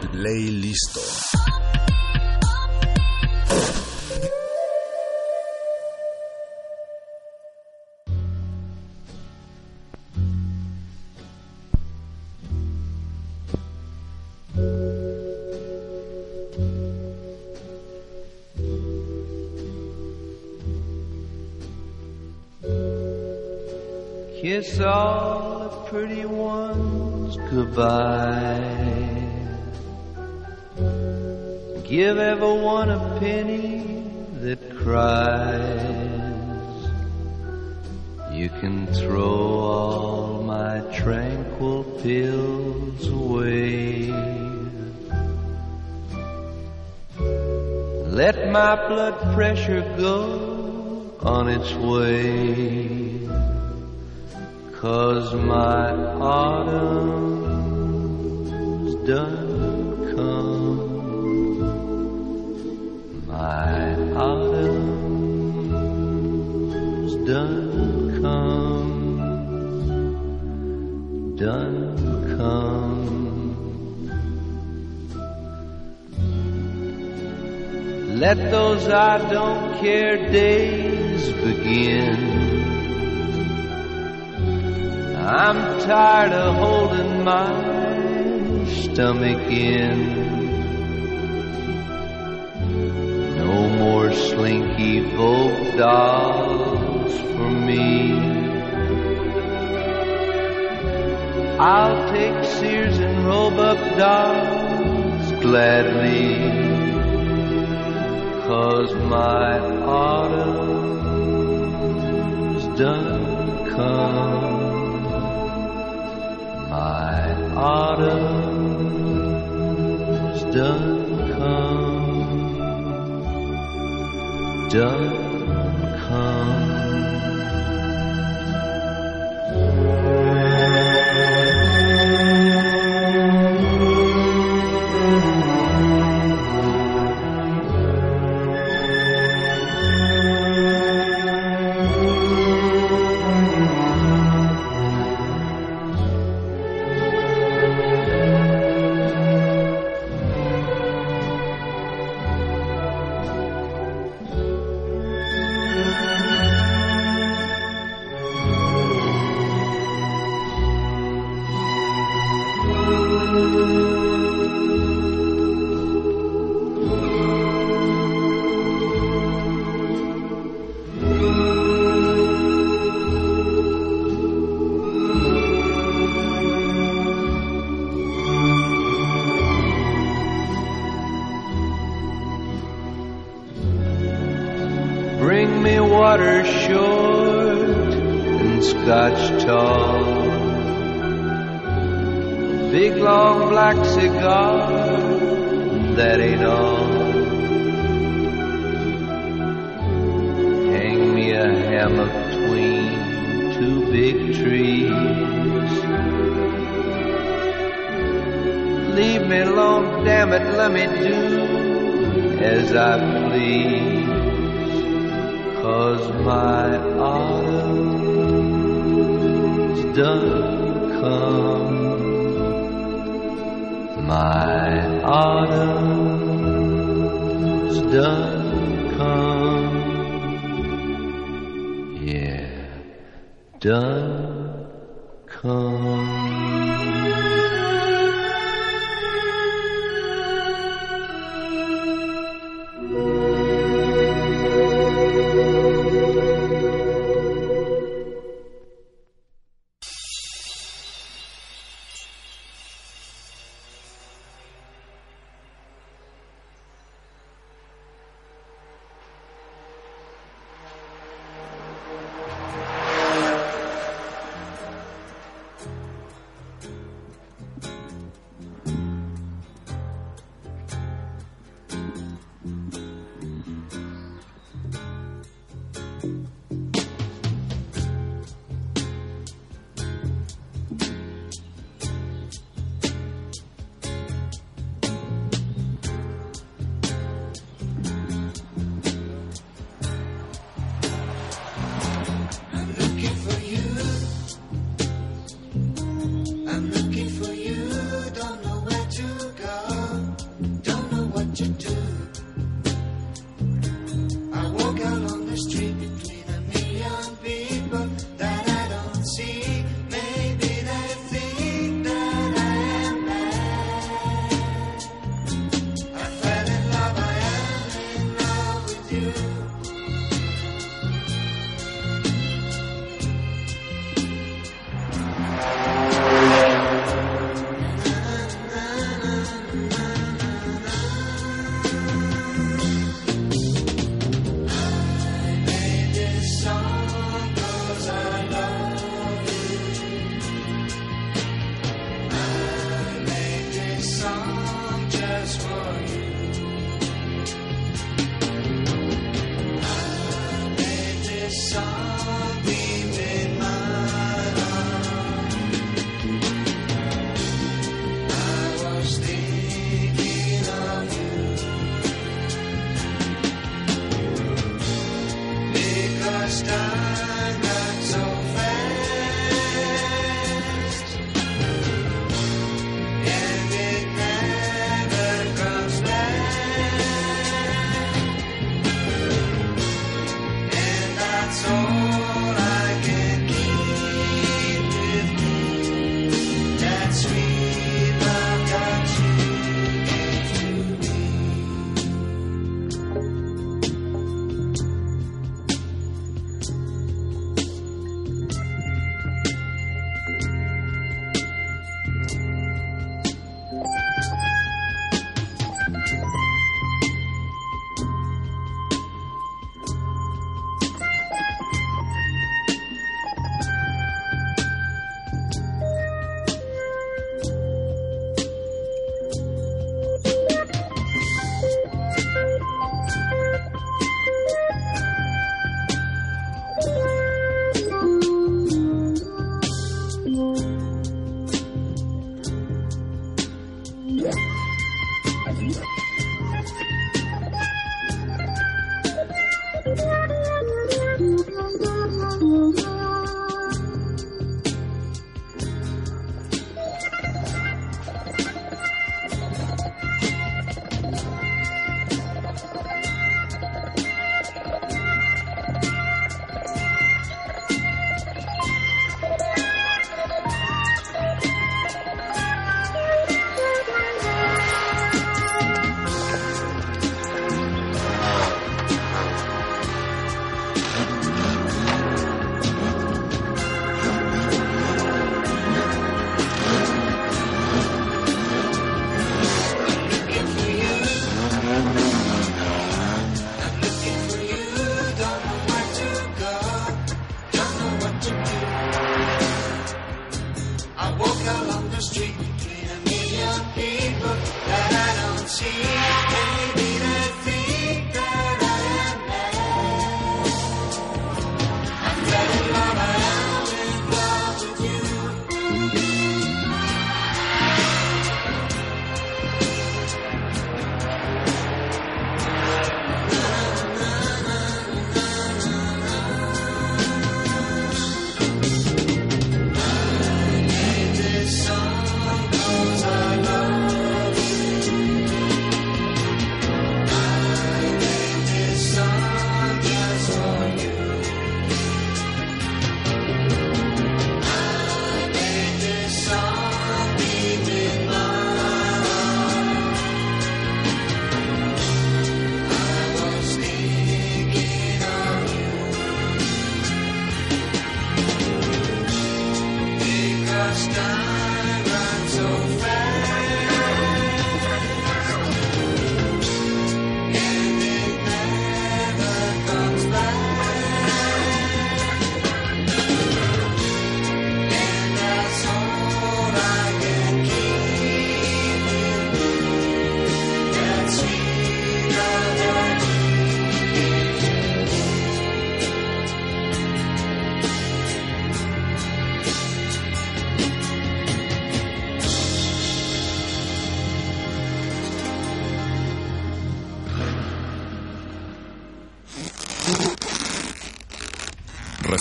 Play listo. Kiss all the pretty ones goodbye. Give everyone a penny that cries. You can throw all my tranquil pills away. Let my blood pressure go on its way. Cause my autumn's done My autumn's done come. Done come. Let those I don't care days begin. I'm tired of holding my stomach in. Vogue dolls for me. I'll take Sears and Roebuck dolls gladly. Cause my autumn's done come. My autumn's done 这。Bring me water short and scotch tall. Big long black cigar, that ain't all. Hang me a hammock between two big trees. Leave me alone, damn it, let me do as I please was my autumn's done come. My autumn's done come. Yeah, done.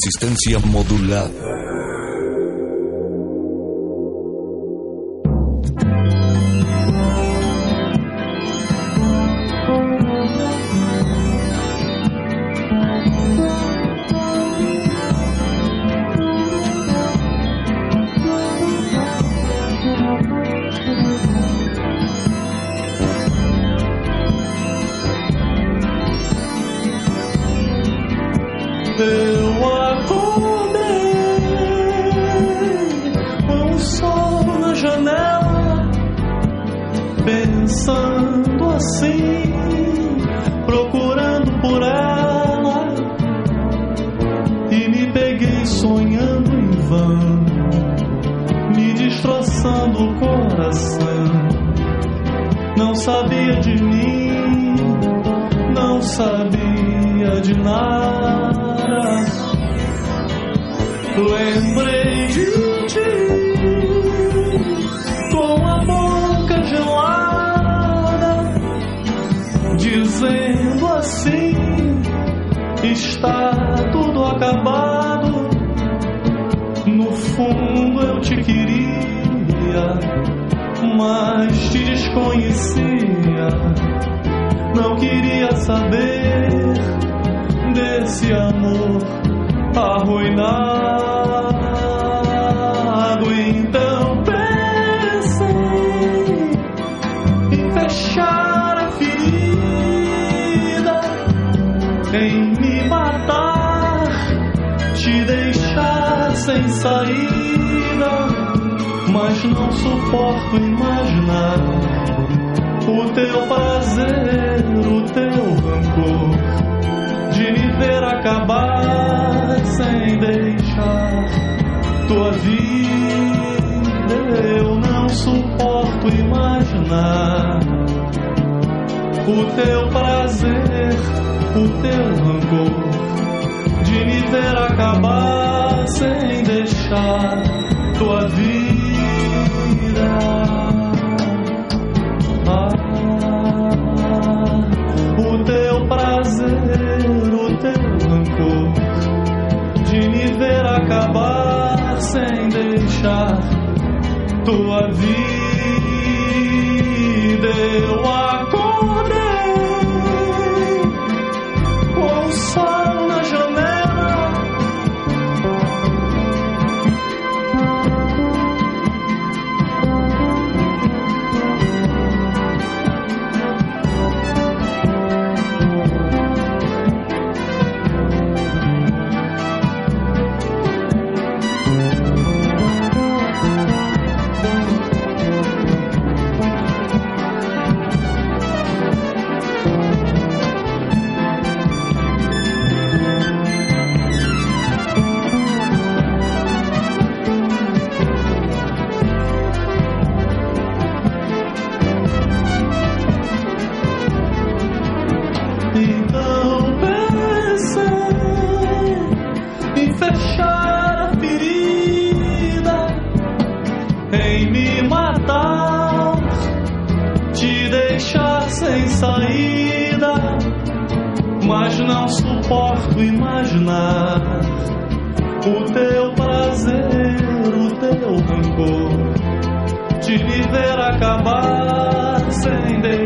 resistencia modulada.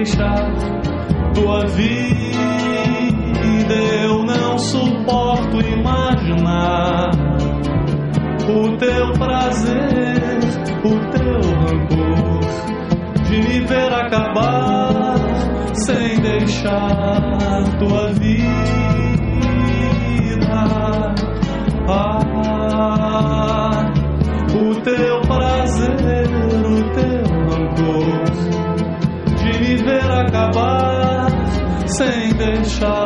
está tua vida. Eu não suporto imaginar o teu prazer, o teu rancor de me ver acabar sem deixar tua sunshine.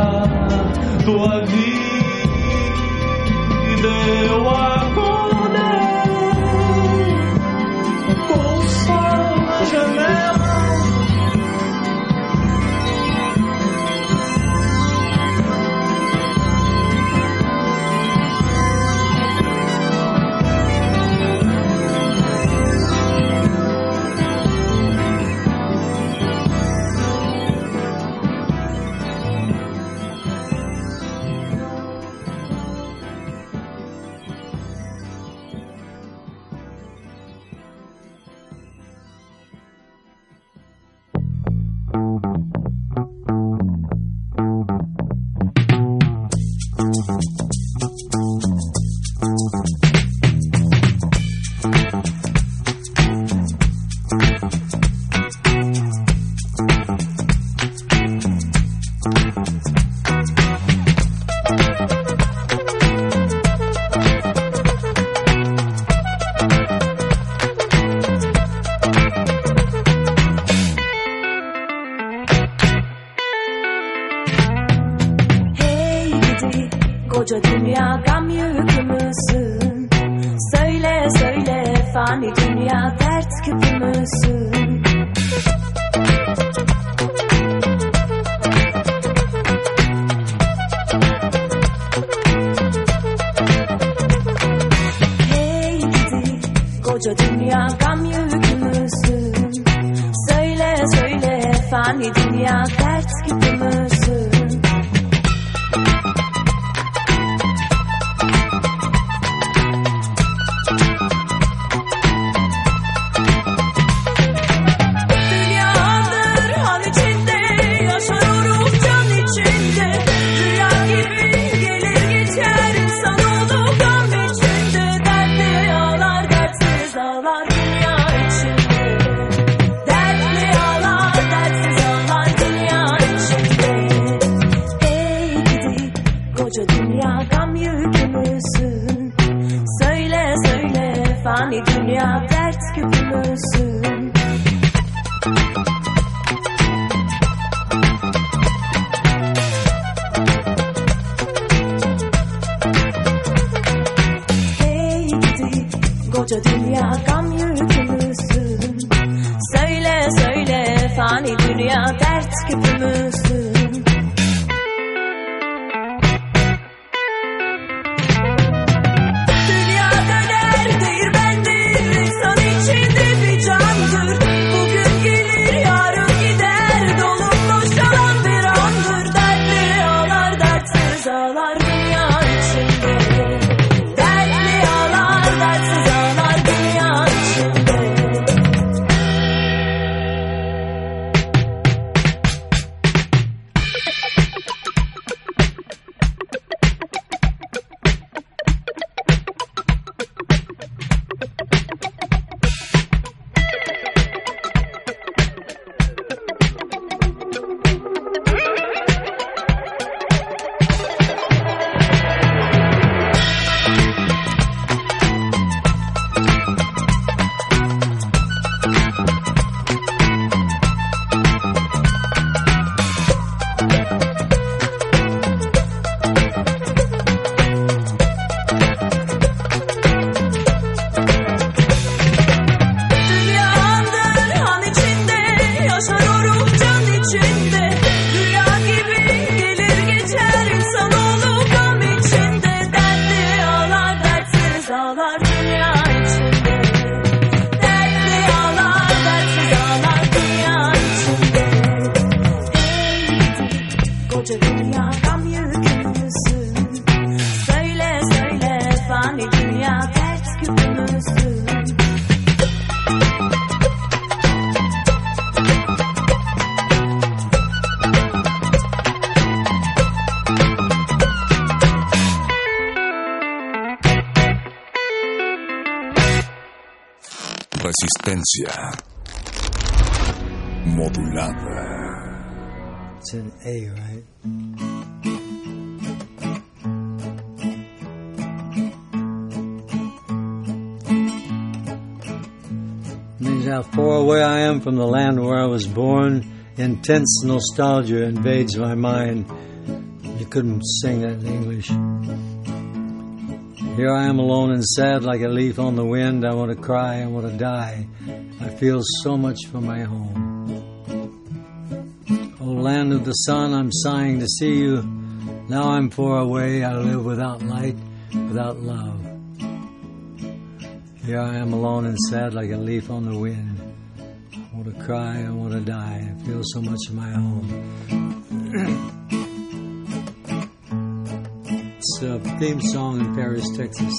How far away I am from the land where I was born. Intense nostalgia invades my mind. You couldn't sing it in English. Here I am alone and sad like a leaf on the wind. I want to cry, I want to die. I feel so much for my home. Oh, land of the sun, I'm sighing to see you. Now I'm far away, I live without light, without love. Here I am alone and sad like a leaf on the wind. I want to cry, I want to die. I feel so much of my home. it's a theme song in Paris, Texas.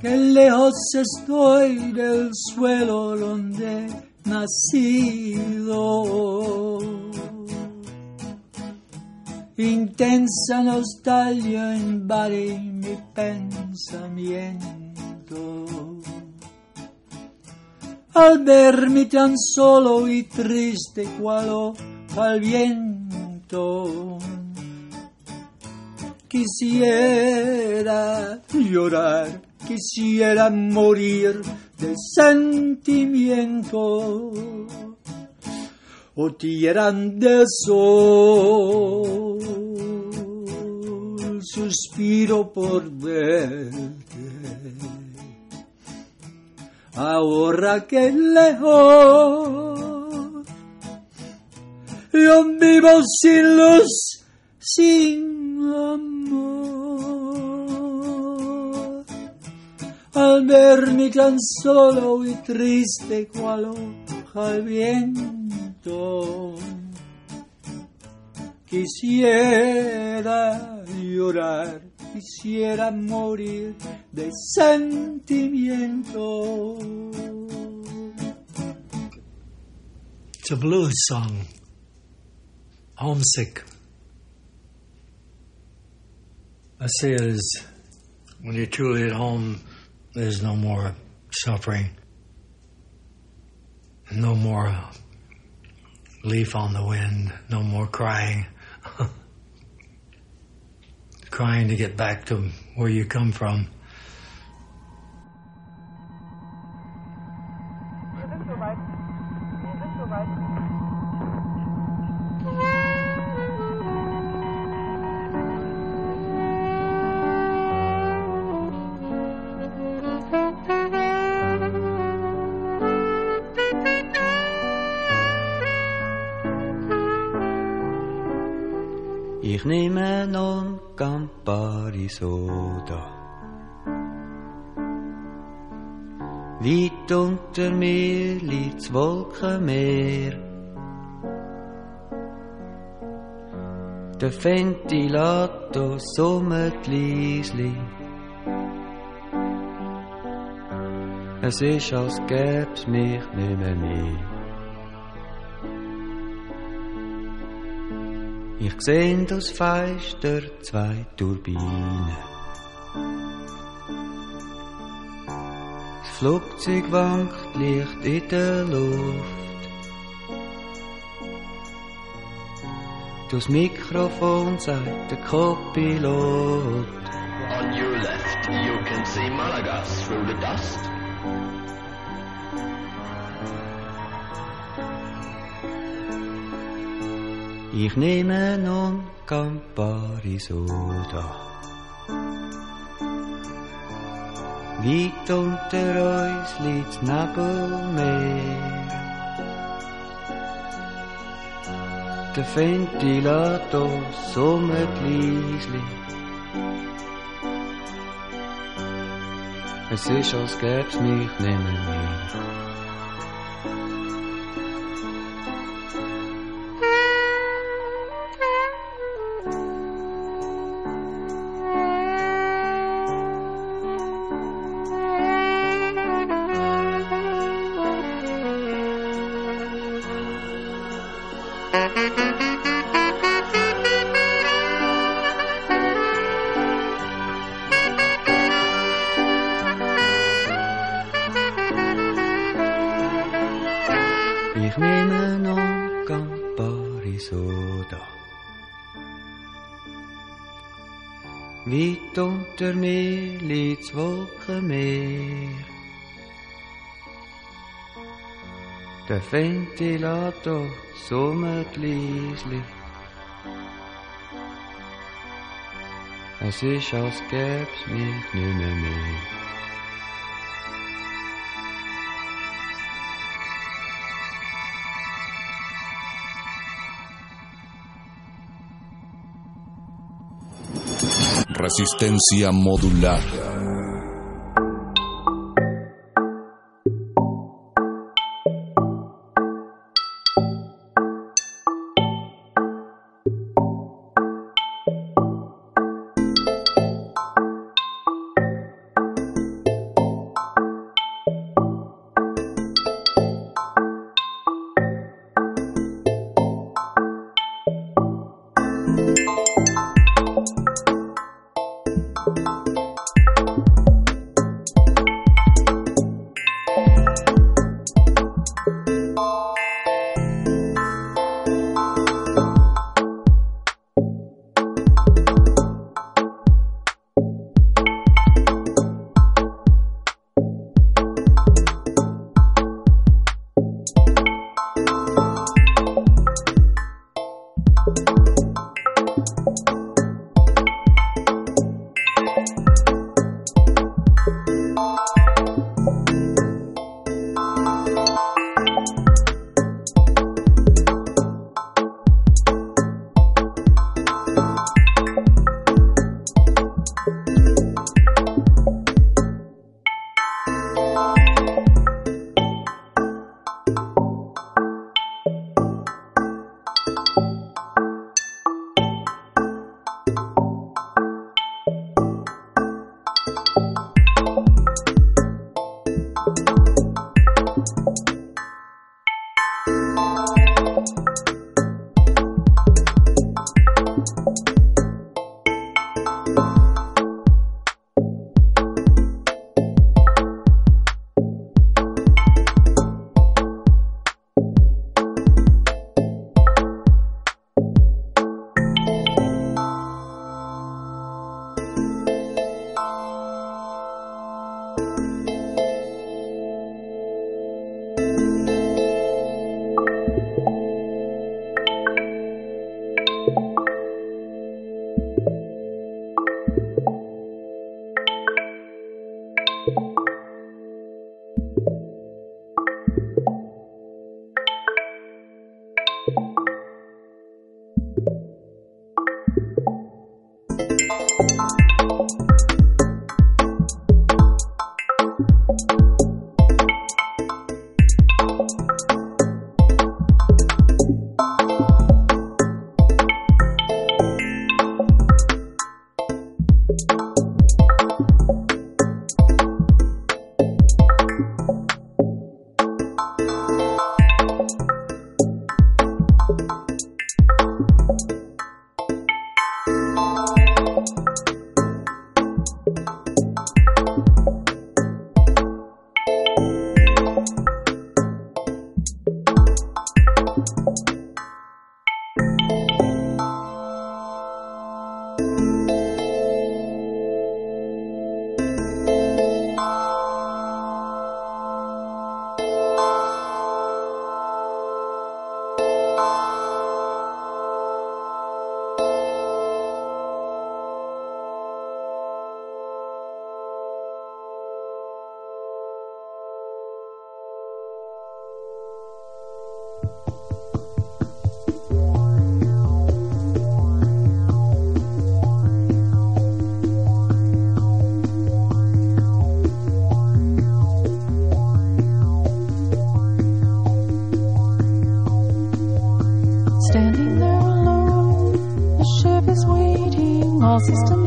Que lejos estoy del suelo donde nacido. Intensa nostalgia invade mi pensamiento. Al vermi tan solo y triste cual al viento. Quisiera llorar, quisiera morir de sentimiento o tierran de sol. Suspiro por verte. Ahora que lejos yo vivo sin luz, sin amor. Al verme tan solo y triste cual hoja al viento. Quisiera llorar, quisiera morir de sentimiento. It's a blues song. Homesick. I say it is when you're truly at home, there's no more suffering, no more leaf on the wind, no more crying. crying to get back to where you come from. Campari Soda. Weit unter mir liegt's Wolkenmeer. Der Ventilator summt leisli. Es ist, als gäb's mich nicht mehr Ich seh das Fenster zwei Turbinen. Das Flugzeug wankt leicht in der Luft. Das Mikrofon sagt der Co-Pilot. On your left, you can see Malaga through the dust. Ich nehme nun Campari Soda. Weit unter uns liegt Nebelmeer. Der Ventilator summt leisli. Es ist, als gäb's mich nimmer mehr. Forfængt til opdå summet lislig. Og. Resistencia modular. system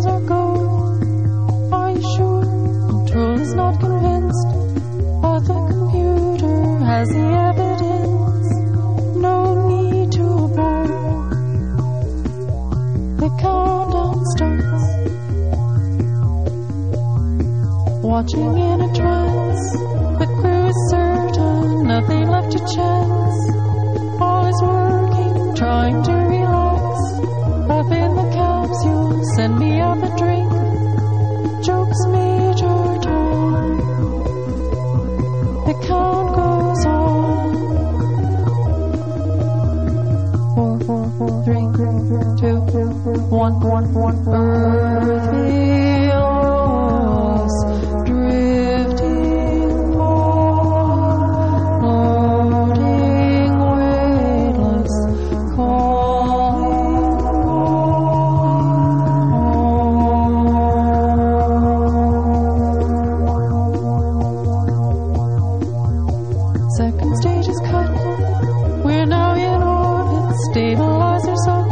Stabilizers song.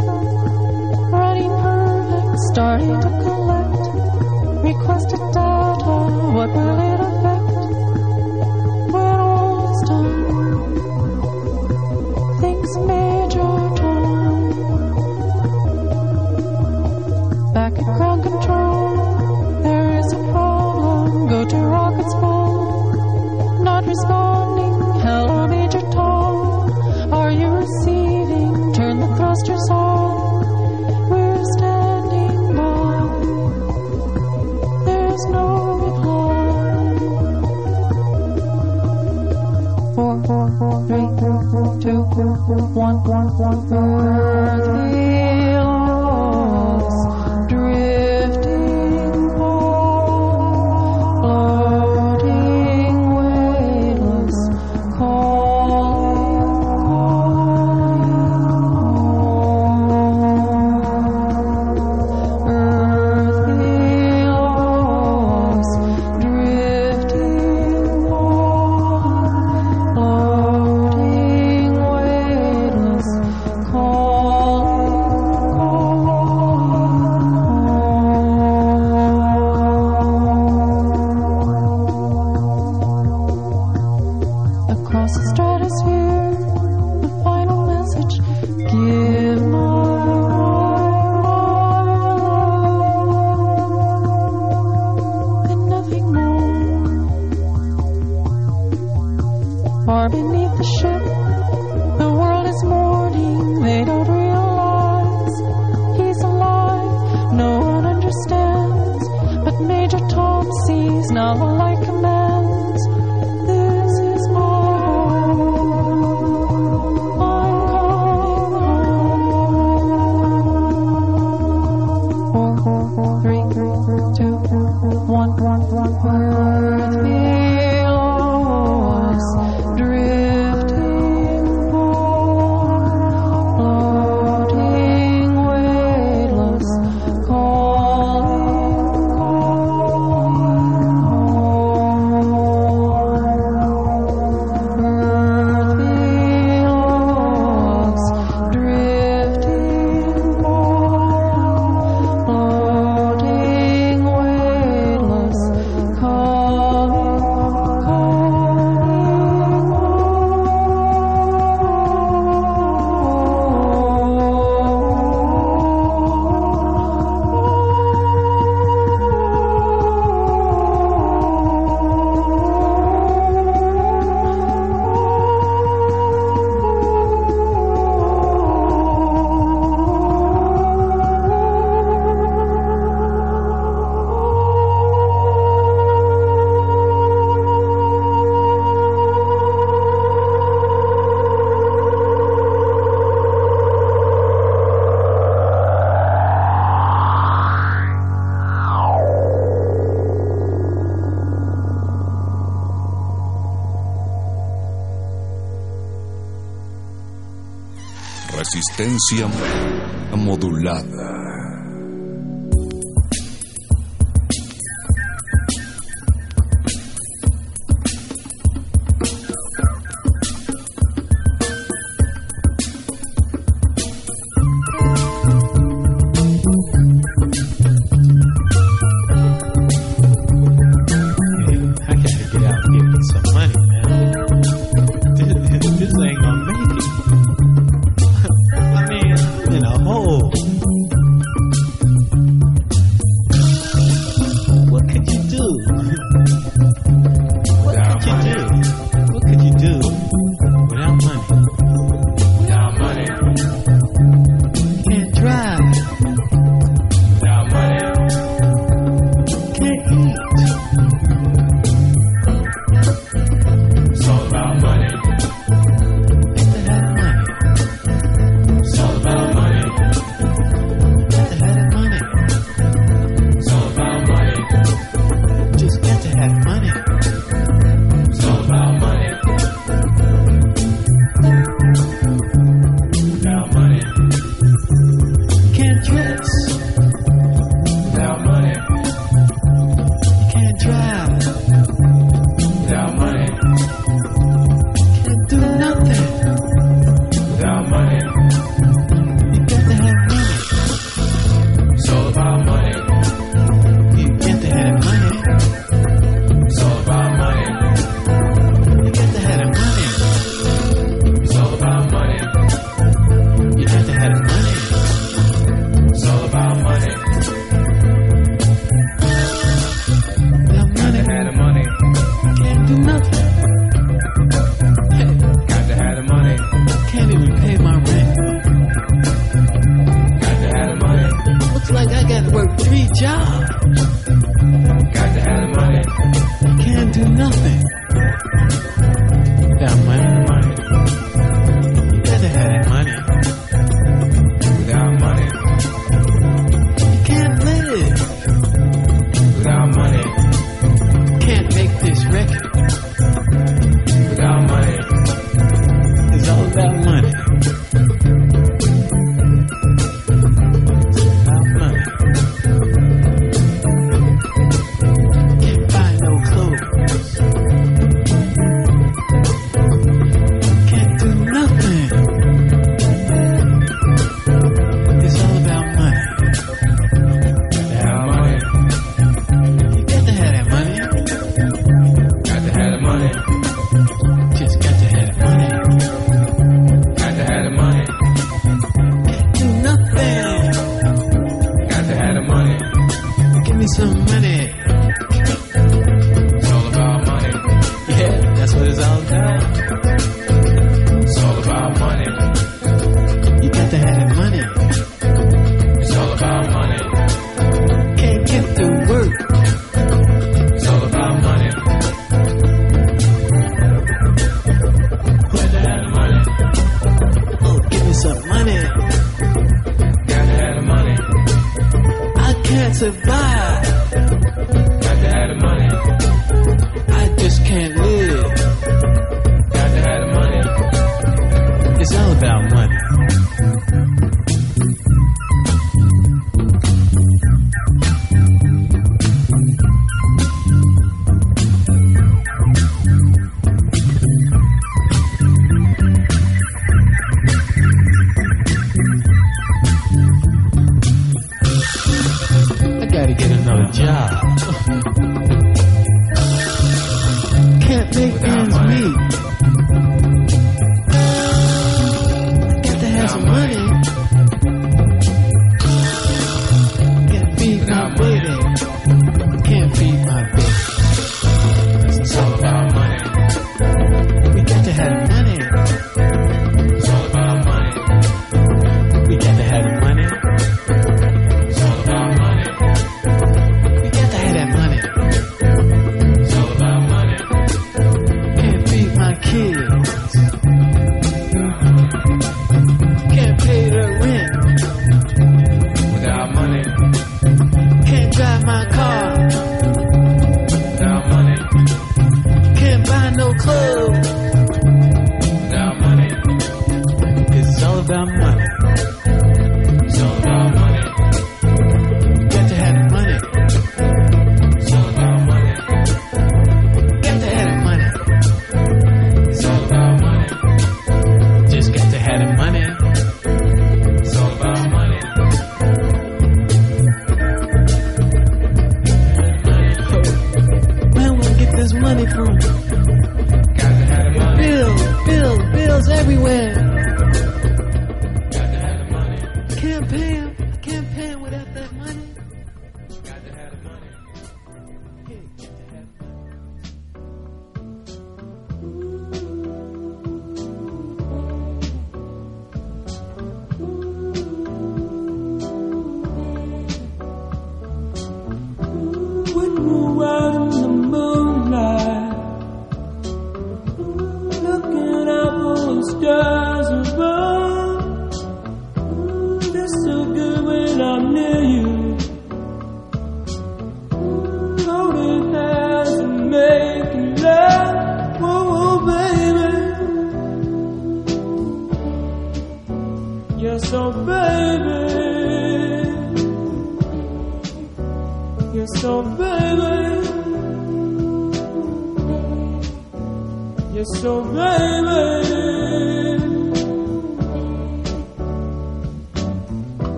Running perfect, starting to collect. Requested data, what will it Museum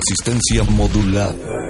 Resistencia modulada.